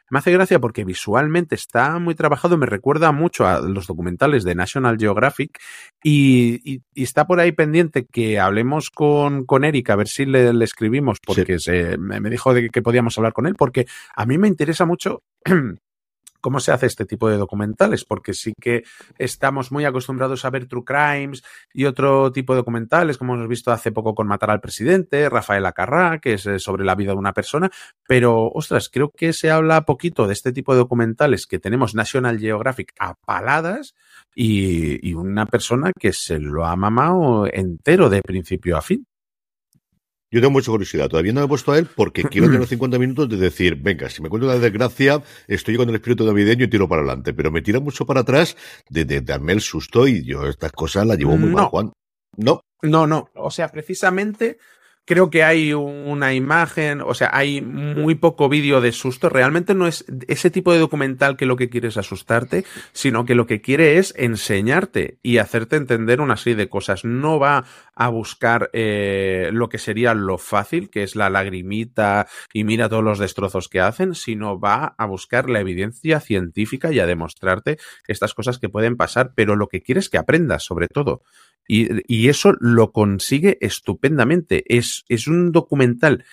me hace gracia porque visualmente está muy trabajado, me recuerda mucho a los documentales de National Geographic y, y- y está por ahí pendiente que hablemos con, con Eric a ver si le, le escribimos porque se, me, me dijo de que podíamos hablar con él porque a mí me interesa mucho cómo se hace este tipo de documentales, porque sí que estamos muy acostumbrados a ver True Crimes y otro tipo de documentales, como hemos visto hace poco con Matar al Presidente, Rafael Acarrá, que es eh, sobre la vida de una persona, pero, ostras, creo que se habla poquito de este tipo de documentales que tenemos National Geographic a paladas y, y una persona que se lo ha mamado entero de principio a fin. Yo tengo mucha curiosidad. Todavía no me he puesto a él porque quiero tener 50 minutos de decir, venga, si me cuento una desgracia, estoy con el espíritu navideño y tiro para adelante. Pero me tira mucho para atrás de, de darme el susto y yo estas cosas las llevo muy mal. Juan. No. No, no. O sea, precisamente creo que hay una imagen, o sea, hay muy poco vídeo de susto. Realmente no es ese tipo de documental que lo que quiere es asustarte, sino que lo que quiere es enseñarte y hacerte entender una serie de cosas. No va a buscar eh, lo que sería lo fácil, que es la lagrimita y mira todos los destrozos que hacen, sino va a buscar la evidencia científica y a demostrarte estas cosas que pueden pasar, pero lo que quiere es que aprendas sobre todo. Y, y eso lo consigue estupendamente. Es, es un documental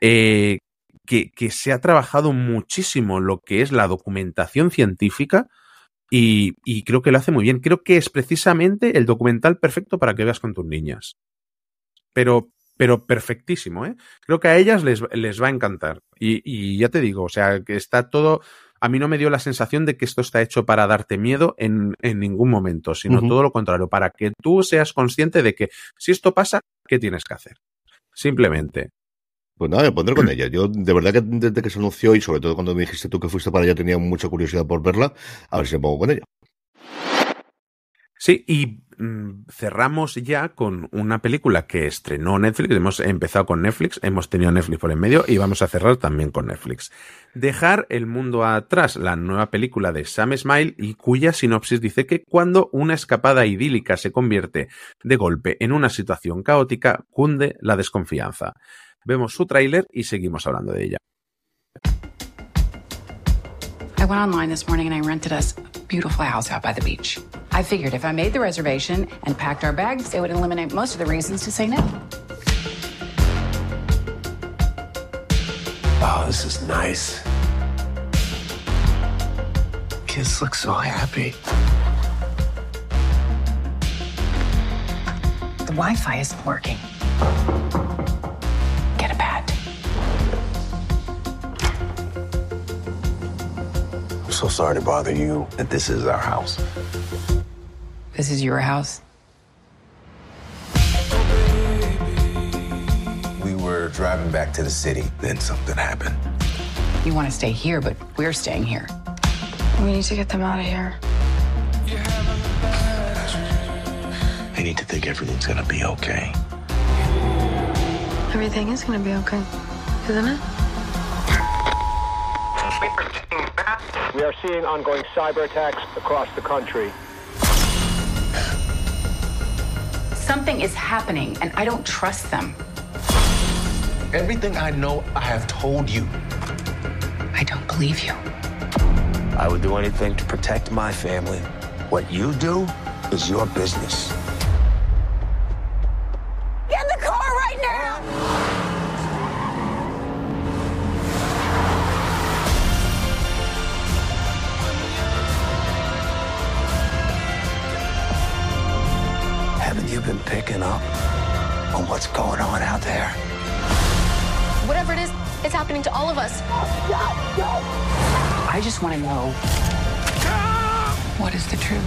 eh, que, que se ha trabajado muchísimo lo que es la documentación científica y, y creo que lo hace muy bien. Creo que es precisamente el documental perfecto para que veas con tus niñas. Pero, pero perfectísimo, ¿eh? Creo que a ellas les, les va a encantar. Y, y ya te digo, o sea, que está todo a mí no me dio la sensación de que esto está hecho para darte miedo en, en ningún momento, sino todo lo contrario, para que tú seas consciente de que si esto pasa, ¿qué tienes que hacer? Simplemente. Pues nada, me pondré con ella. Yo, de verdad que desde que se anunció y sobre todo cuando me dijiste tú que fuiste para allá, tenía mucha curiosidad por verla. A ver si me pongo con ella. Sí, y mm, cerramos ya con una película que estrenó Netflix. Hemos empezado con Netflix, hemos tenido Netflix por en medio y vamos a cerrar también con Netflix. Dejar el mundo atrás, la nueva película de Sam Smile y cuya sinopsis dice que cuando una escapada idílica se convierte de golpe en una situación caótica, cunde la desconfianza. Vemos su tráiler y seguimos hablando de ella. I went online this morning and I rented us a beautiful house out by the beach. I figured if I made the reservation and packed our bags, it would eliminate most of the reasons to say no. Oh, this is nice. Kids look so happy. The Wi Fi isn't working. So sorry to bother you, but this is our house. This is your house. We were driving back to the city, then something happened. You want to stay here, but we're staying here. We need to get them out of here. I need to think everything's gonna be okay. Everything is gonna be okay, isn't it? We are seeing ongoing cyber attacks across the country. Something is happening, and I don't trust them. Everything I know, I have told you. I don't believe you. I would do anything to protect my family. What you do is your business. What is the truth?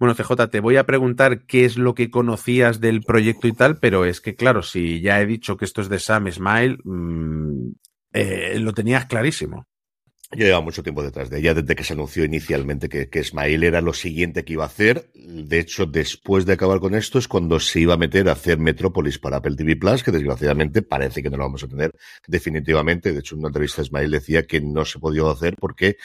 Bueno, CJ, te voy a preguntar qué es lo que conocías del proyecto y tal, pero es que, claro, si ya he dicho que esto es de Sam Smile, mmm, eh, lo tenías clarísimo. Yo llevaba mucho tiempo detrás de ella, desde que se anunció inicialmente que, que Smile era lo siguiente que iba a hacer. De hecho, después de acabar con esto es cuando se iba a meter a hacer Metrópolis para Apple TV Plus, que desgraciadamente parece que no lo vamos a tener definitivamente. De hecho, en una entrevista Smile decía que no se podía hacer porque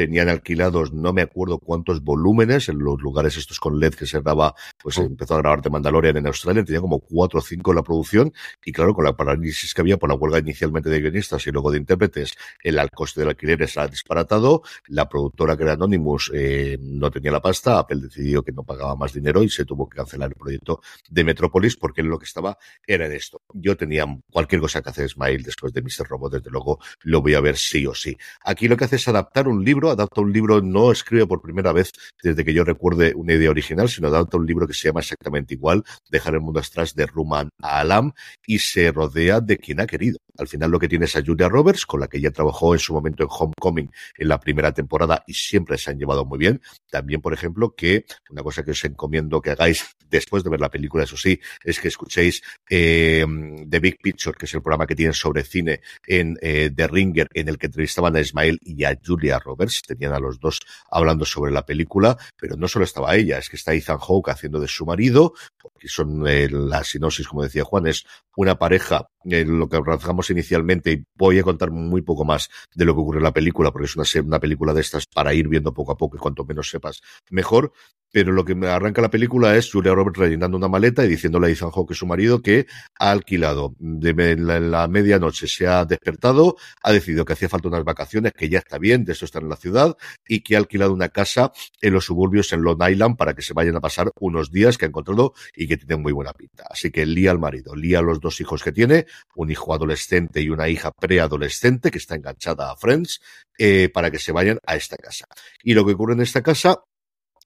tenían alquilados no me acuerdo cuántos volúmenes en los lugares estos con LED que se graba, pues oh. empezó a grabar de Mandalorian en Australia, tenía como cuatro o cinco en la producción y claro, con la parálisis que había por la huelga inicialmente de guionistas y luego de intérpretes, el coste del alquiler ha disparatado, la productora que era Anonymous eh, no tenía la pasta, Apple decidió que no pagaba más dinero y se tuvo que cancelar el proyecto de Metropolis porque lo que estaba era en esto. Yo tenía cualquier cosa que hace Smile después de Mr. Robot, desde luego lo voy a ver sí o sí. Aquí lo que hace es adaptar un libro, adapta un libro, no escribe por primera vez desde que yo recuerde una idea original, sino adapta un libro que se llama exactamente igual, Dejar el mundo atrás de Ruman a Alam y se rodea de quien ha querido. Al final lo que tiene es a Julia Roberts, con la que ya trabajó en su momento en Homecoming en la primera temporada y siempre se han llevado muy bien. También, por ejemplo, que una cosa que os encomiendo que hagáis después de ver la película, eso sí, es que escuchéis eh, The Big Picture, que es el programa que tienen sobre cine en eh, The Ringer, en el que entrevistaban a Ismael y a Julia Roberts. Tenían a los dos hablando sobre la película, pero no solo estaba ella, es que está Ethan Hawke haciendo de su marido, porque son eh, la sinosis, como decía Juan, es una pareja eh, lo que arrancamos inicialmente, y voy a contar muy poco más de lo que ocurre en la película, porque es una, una película de estas para ir viendo poco a poco y cuanto menos sepas, mejor. Pero lo que me arranca la película es Julia Roberts rellenando una maleta y diciéndole a Ethan Hawke, su marido, que ha alquilado de la, medianoche, se ha despertado, ha decidido que hacía falta unas vacaciones, que ya está bien, de eso están en la ciudad, y que ha alquilado una casa en los suburbios en Long Island para que se vayan a pasar unos días que ha encontrado y que tienen muy buena pinta. Así que lía al marido, lía a los dos hijos que tiene, un hijo adolescente y una hija preadolescente que está enganchada a Friends, eh, para que se vayan a esta casa. Y lo que ocurre en esta casa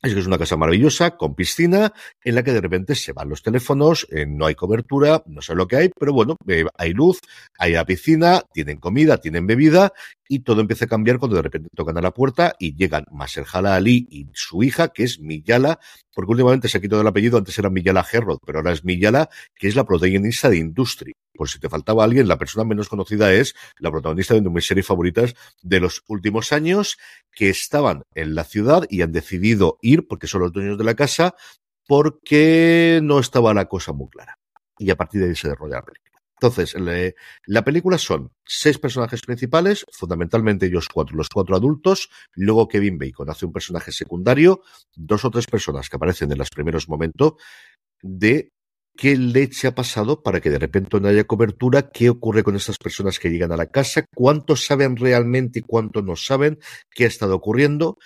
es que es una casa maravillosa, con piscina, en la que de repente se van los teléfonos, eh, no hay cobertura, no sé lo que hay, pero bueno, eh, hay luz, hay la piscina, tienen comida, tienen bebida, y todo empieza a cambiar cuando de repente tocan a la puerta y llegan Maserjala Ali y su hija, que es Miyala, porque últimamente se ha quitado el apellido, antes era Miyala Herrod, pero ahora es Miyala, que es la protagonista de Industry. Por si te faltaba alguien, la persona menos conocida es la protagonista de una de mis series favoritas de los últimos años, que estaban en la ciudad y han decidido ir, porque son los dueños de la casa, porque no estaba la cosa muy clara. Y a partir de ahí se desarrolla la. Entonces, la película son seis personajes principales, fundamentalmente ellos cuatro, los cuatro adultos, luego Kevin Bacon hace un personaje secundario, dos o tres personas que aparecen en los primeros momentos de qué leche ha pasado para que de repente no haya cobertura, qué ocurre con estas personas que llegan a la casa, cuántos saben realmente y cuántos no saben, qué ha estado ocurriendo.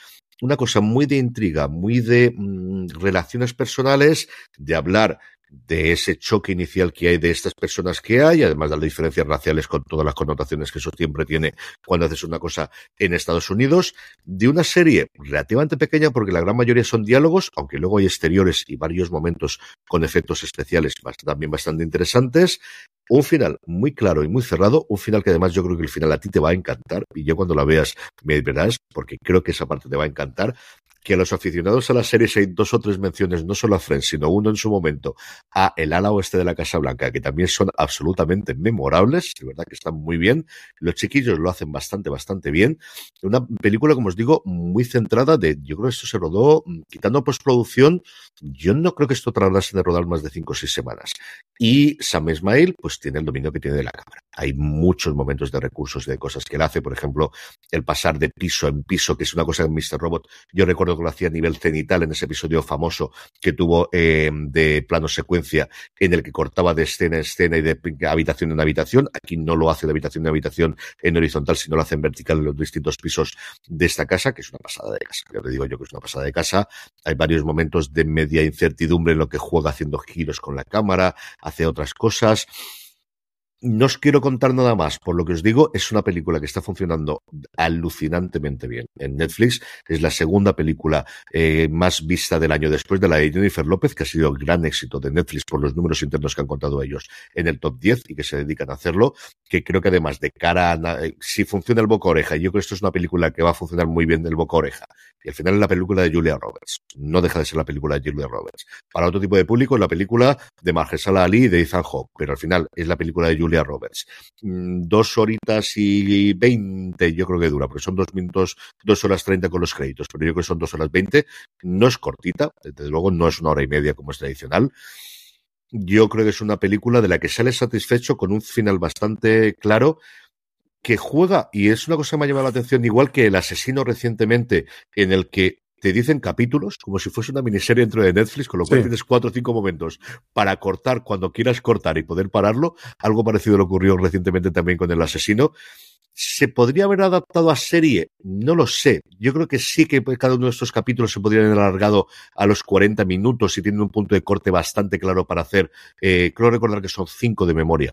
Una cosa muy de intriga, muy de mmm, relaciones personales, de hablar de ese choque inicial que hay de estas personas que hay, además de las diferencias raciales con todas las connotaciones que eso siempre tiene cuando haces una cosa en Estados Unidos, de una serie relativamente pequeña porque la gran mayoría son diálogos, aunque luego hay exteriores y varios momentos con efectos especiales también bastante interesantes, un final muy claro y muy cerrado, un final que además yo creo que el final a ti te va a encantar y yo cuando la veas me verás porque creo que esa parte te va a encantar que a los aficionados a las series hay dos o tres menciones, no solo a Friends, sino uno en su momento a El ala oeste de la Casa Blanca, que también son absolutamente memorables, de verdad que están muy bien. Los chiquillos lo hacen bastante, bastante bien. Una película, como os digo, muy centrada de, yo creo que esto se rodó, quitando postproducción, yo no creo que esto tardase de rodar más de cinco o seis semanas. Y Sam Ismail, pues tiene el dominio que tiene de la cámara. Hay muchos momentos de recursos y de cosas que él hace, por ejemplo, el pasar de piso en piso, que es una cosa en Mr. Robot, yo recuerdo que lo hacía a nivel cenital en ese episodio famoso que tuvo eh, de plano secuencia, en el que cortaba de escena en escena y de habitación en habitación. Aquí no lo hace de habitación en habitación en horizontal, sino lo hace en vertical en los distintos pisos de esta casa, que es una pasada de casa. Ya te digo yo que es una pasada de casa. Hay varios momentos de media incertidumbre en lo que juega haciendo giros con la cámara, hace otras cosas. No os quiero contar nada más, por lo que os digo, es una película que está funcionando alucinantemente bien en Netflix. Es la segunda película eh, más vista del año después de la de Jennifer López, que ha sido el gran éxito de Netflix por los números internos que han contado ellos en el top 10 y que se dedican a hacerlo. Que creo que además de cara a eh, si funciona el boca oreja, yo creo que esto es una película que va a funcionar muy bien del boca oreja. Y al final es la película de Julia Roberts. No deja de ser la película de Julia Roberts. Para otro tipo de público es la película de Mahershala Ali y de Ethan Hawke, pero al final es la película de Julia Roberts. Mm, dos horitas y veinte, yo creo que dura, porque son dos minutos, dos horas treinta con los créditos, pero yo creo que son dos horas veinte. No es cortita, desde luego no es una hora y media como es tradicional. Yo creo que es una película de la que sale satisfecho con un final bastante claro que juega, y es una cosa que me ha llamado la atención, igual que El Asesino recientemente, en el que te dicen capítulos, como si fuese una miniserie dentro de Netflix, con lo cual tienes cuatro o cinco momentos para cortar cuando quieras cortar y poder pararlo. Algo parecido le ocurrió recientemente también con El Asesino. ¿Se podría haber adaptado a serie? No lo sé. Yo creo que sí que cada uno de estos capítulos se podrían haber alargado a los 40 minutos y tienen un punto de corte bastante claro para hacer. Eh, creo recordar que son cinco de memoria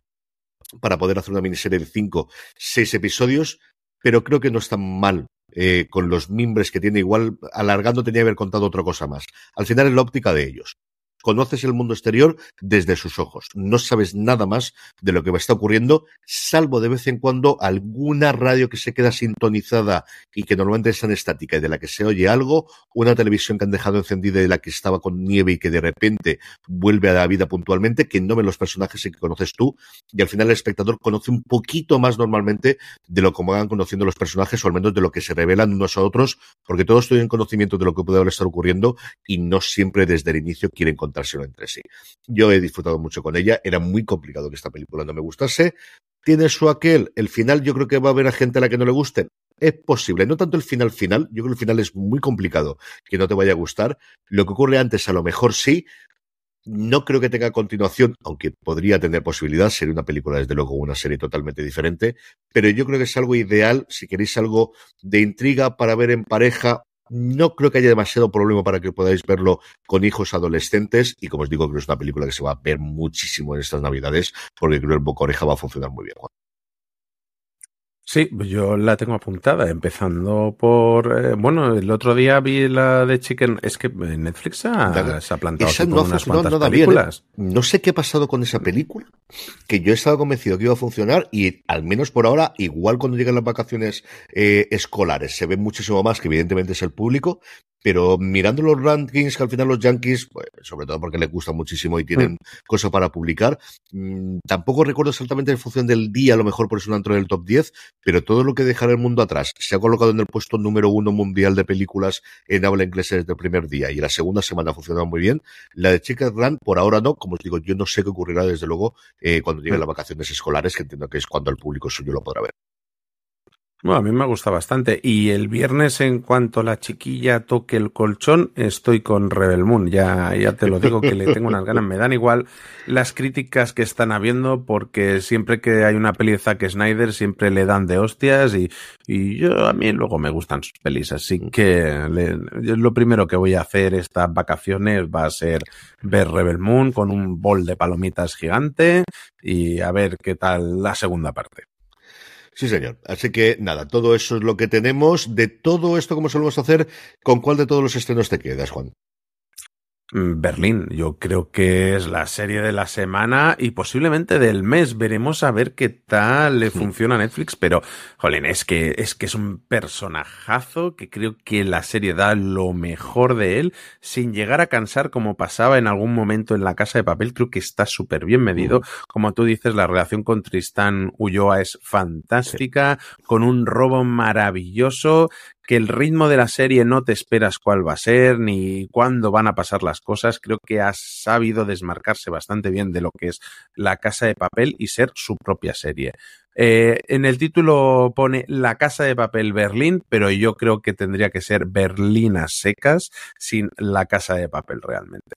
para poder hacer una miniserie de cinco, seis episodios, pero creo que no es tan mal eh, con los mimbres que tiene. Igual alargando tenía que haber contado otra cosa más. Al final es la óptica de ellos conoces el mundo exterior desde sus ojos. No sabes nada más de lo que está ocurriendo, salvo de vez en cuando alguna radio que se queda sintonizada y que normalmente es estática y de la que se oye algo, una televisión que han dejado encendida y de la que estaba con nieve y que de repente vuelve a la vida puntualmente, que no ven los personajes y que conoces tú, y al final el espectador conoce un poquito más normalmente de lo que van conociendo los personajes o al menos de lo que se revelan unos a otros, porque todos tienen conocimiento de lo que puede estar ocurriendo y no siempre desde el inicio quieren contar entre sí. Yo he disfrutado mucho con ella, era muy complicado que esta película no me gustase. Tiene su aquel, el final yo creo que va a haber a gente a la que no le guste. Es posible, no tanto el final final, yo creo que el final es muy complicado que no te vaya a gustar. Lo que ocurre antes a lo mejor sí, no creo que tenga continuación, aunque podría tener posibilidad, sería una película, desde luego, una serie totalmente diferente, pero yo creo que es algo ideal si queréis algo de intriga para ver en pareja no creo que haya demasiado problema para que podáis verlo con hijos adolescentes y como os digo, creo que es una película que se va a ver muchísimo en estas navidades porque creo que el Boca Oreja va a funcionar muy bien. Sí, yo la tengo apuntada, empezando por... Eh, bueno, el otro día vi la de Chicken... Es que Netflix ha, se ha plantado no, unas cuantas no, películas. Bien, ¿eh? No sé qué ha pasado con esa película, que yo he estado convencido que iba a funcionar y al menos por ahora, igual cuando llegan las vacaciones eh, escolares, se ve muchísimo más, que evidentemente es el público, pero mirando los rankings, que al final los Yankees, pues, sobre todo porque les gusta muchísimo y tienen mm. cosas para publicar, mmm, tampoco recuerdo exactamente en función del día, a lo mejor por eso no entró en el top 10, pero todo lo que dejará el mundo atrás se ha colocado en el puesto número uno mundial de películas en habla inglesa desde el primer día y la segunda semana ha funcionado muy bien. La de Chicken Run, por ahora no, como os digo, yo no sé qué ocurrirá desde luego eh, cuando lleguen mm. las vacaciones escolares, que entiendo que es cuando el público suyo lo podrá ver. Bueno, a mí me gusta bastante. Y el viernes, en cuanto la chiquilla toque el colchón, estoy con Rebel Moon. Ya, ya te lo digo que le tengo unas ganas. Me dan igual las críticas que están habiendo, porque siempre que hay una peli de Zack Snyder, siempre le dan de hostias. Y, y yo, a mí luego me gustan sus pelis. Así que lo primero que voy a hacer estas vacaciones va a ser ver Rebel Moon con un bol de palomitas gigante y a ver qué tal la segunda parte. Sí, señor. Así que nada, todo eso es lo que tenemos. De todo esto, como solemos hacer, ¿con cuál de todos los estrenos te quedas, Juan? Mm, Berlín, yo creo que es la serie de la semana y posiblemente del mes. Veremos a ver qué tal le funciona a Netflix, pero, jolín, es que, es que es un personajazo que creo que la serie da lo mejor de él sin llegar a cansar como pasaba en algún momento en la casa de papel. Creo que está súper bien medido. Como tú dices, la relación con Tristán Ulloa es fantástica, con un robo maravilloso que el ritmo de la serie no te esperas cuál va a ser ni cuándo van a pasar las cosas. Creo que ha sabido desmarcarse bastante bien de lo que es la casa de papel y ser su propia serie. Eh, en el título pone La Casa de Papel Berlín, pero yo creo que tendría que ser Berlín a secas sin La Casa de Papel realmente.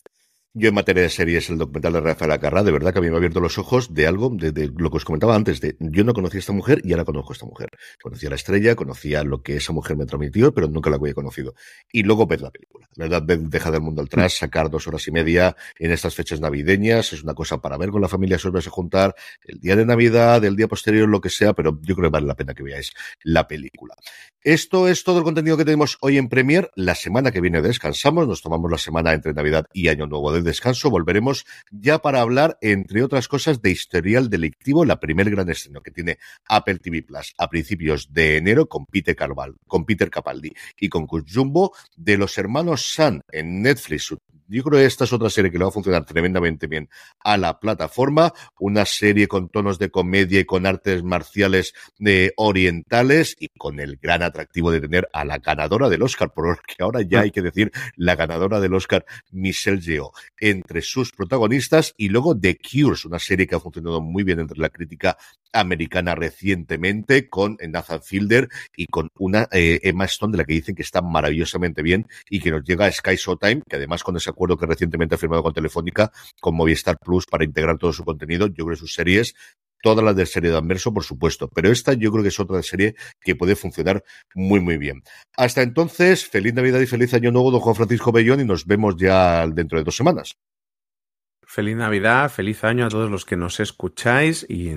Yo en materia de series, el documental de Rafael Acarra, de verdad que a mí me ha abierto los ojos de algo, de, lo que os comentaba antes, de yo no conocía a esta mujer y ahora conozco a esta mujer. Conocía a la estrella, conocía lo que esa mujer me transmitió, pero nunca la había conocido. Y luego ver la película. La verdad, deja del mundo atrás, sacar dos horas y media en estas fechas navideñas, es una cosa para ver con la familia, se os a juntar el día de Navidad, el día posterior, lo que sea, pero yo creo que vale la pena que veáis la película. Esto es todo el contenido que tenemos hoy en Premier. La semana que viene descansamos, nos tomamos la semana entre Navidad y Año Nuevo de descanso. Volveremos ya para hablar, entre otras cosas, de historial delictivo, la primer gran estreno que tiene Apple TV Plus a principios de enero con Peter Carval, con Peter Capaldi y con Kurt de los hermanos San en Netflix, yo creo que esta es otra serie que le va a funcionar tremendamente bien a la plataforma, una serie con tonos de comedia y con artes marciales de orientales y con el gran atractivo de tener a la ganadora del Oscar, porque ahora ya hay que decir la ganadora del Oscar, Michelle Yeoh, entre sus protagonistas y luego The Cures, una serie que ha funcionado muy bien entre la crítica americana recientemente con Nathan Fielder y con una eh, Emma Stone de la que dicen que está maravillosamente bien y que nos llega a Sky Showtime, que además con ese acuerdo que recientemente ha firmado con Telefónica, con Movistar Plus para integrar todo su contenido, yo creo que sus series todas las de serie de Anverso, por supuesto, pero esta yo creo que es otra serie que puede funcionar muy, muy bien. Hasta entonces, feliz Navidad y feliz Año Nuevo, don Juan Francisco Bellón, y nos vemos ya dentro de dos semanas. Feliz Navidad, feliz año a todos los que nos escucháis y,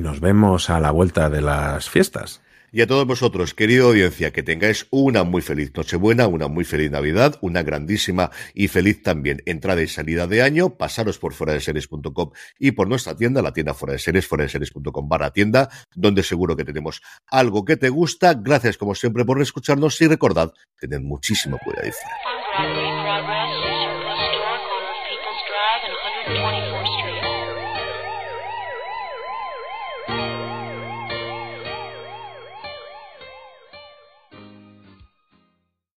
nos vemos a la vuelta de las fiestas. Y a todos vosotros, querida audiencia, que tengáis una muy feliz Nochebuena, una muy feliz Navidad, una grandísima y feliz también entrada y salida de año. Pasaros por fuera de series.com y por nuestra tienda, la tienda fuera de series, fuera de series.com barra tienda, donde seguro que tenemos algo que te gusta. Gracias como siempre por escucharnos y recordad, tened muchísimo cuidado.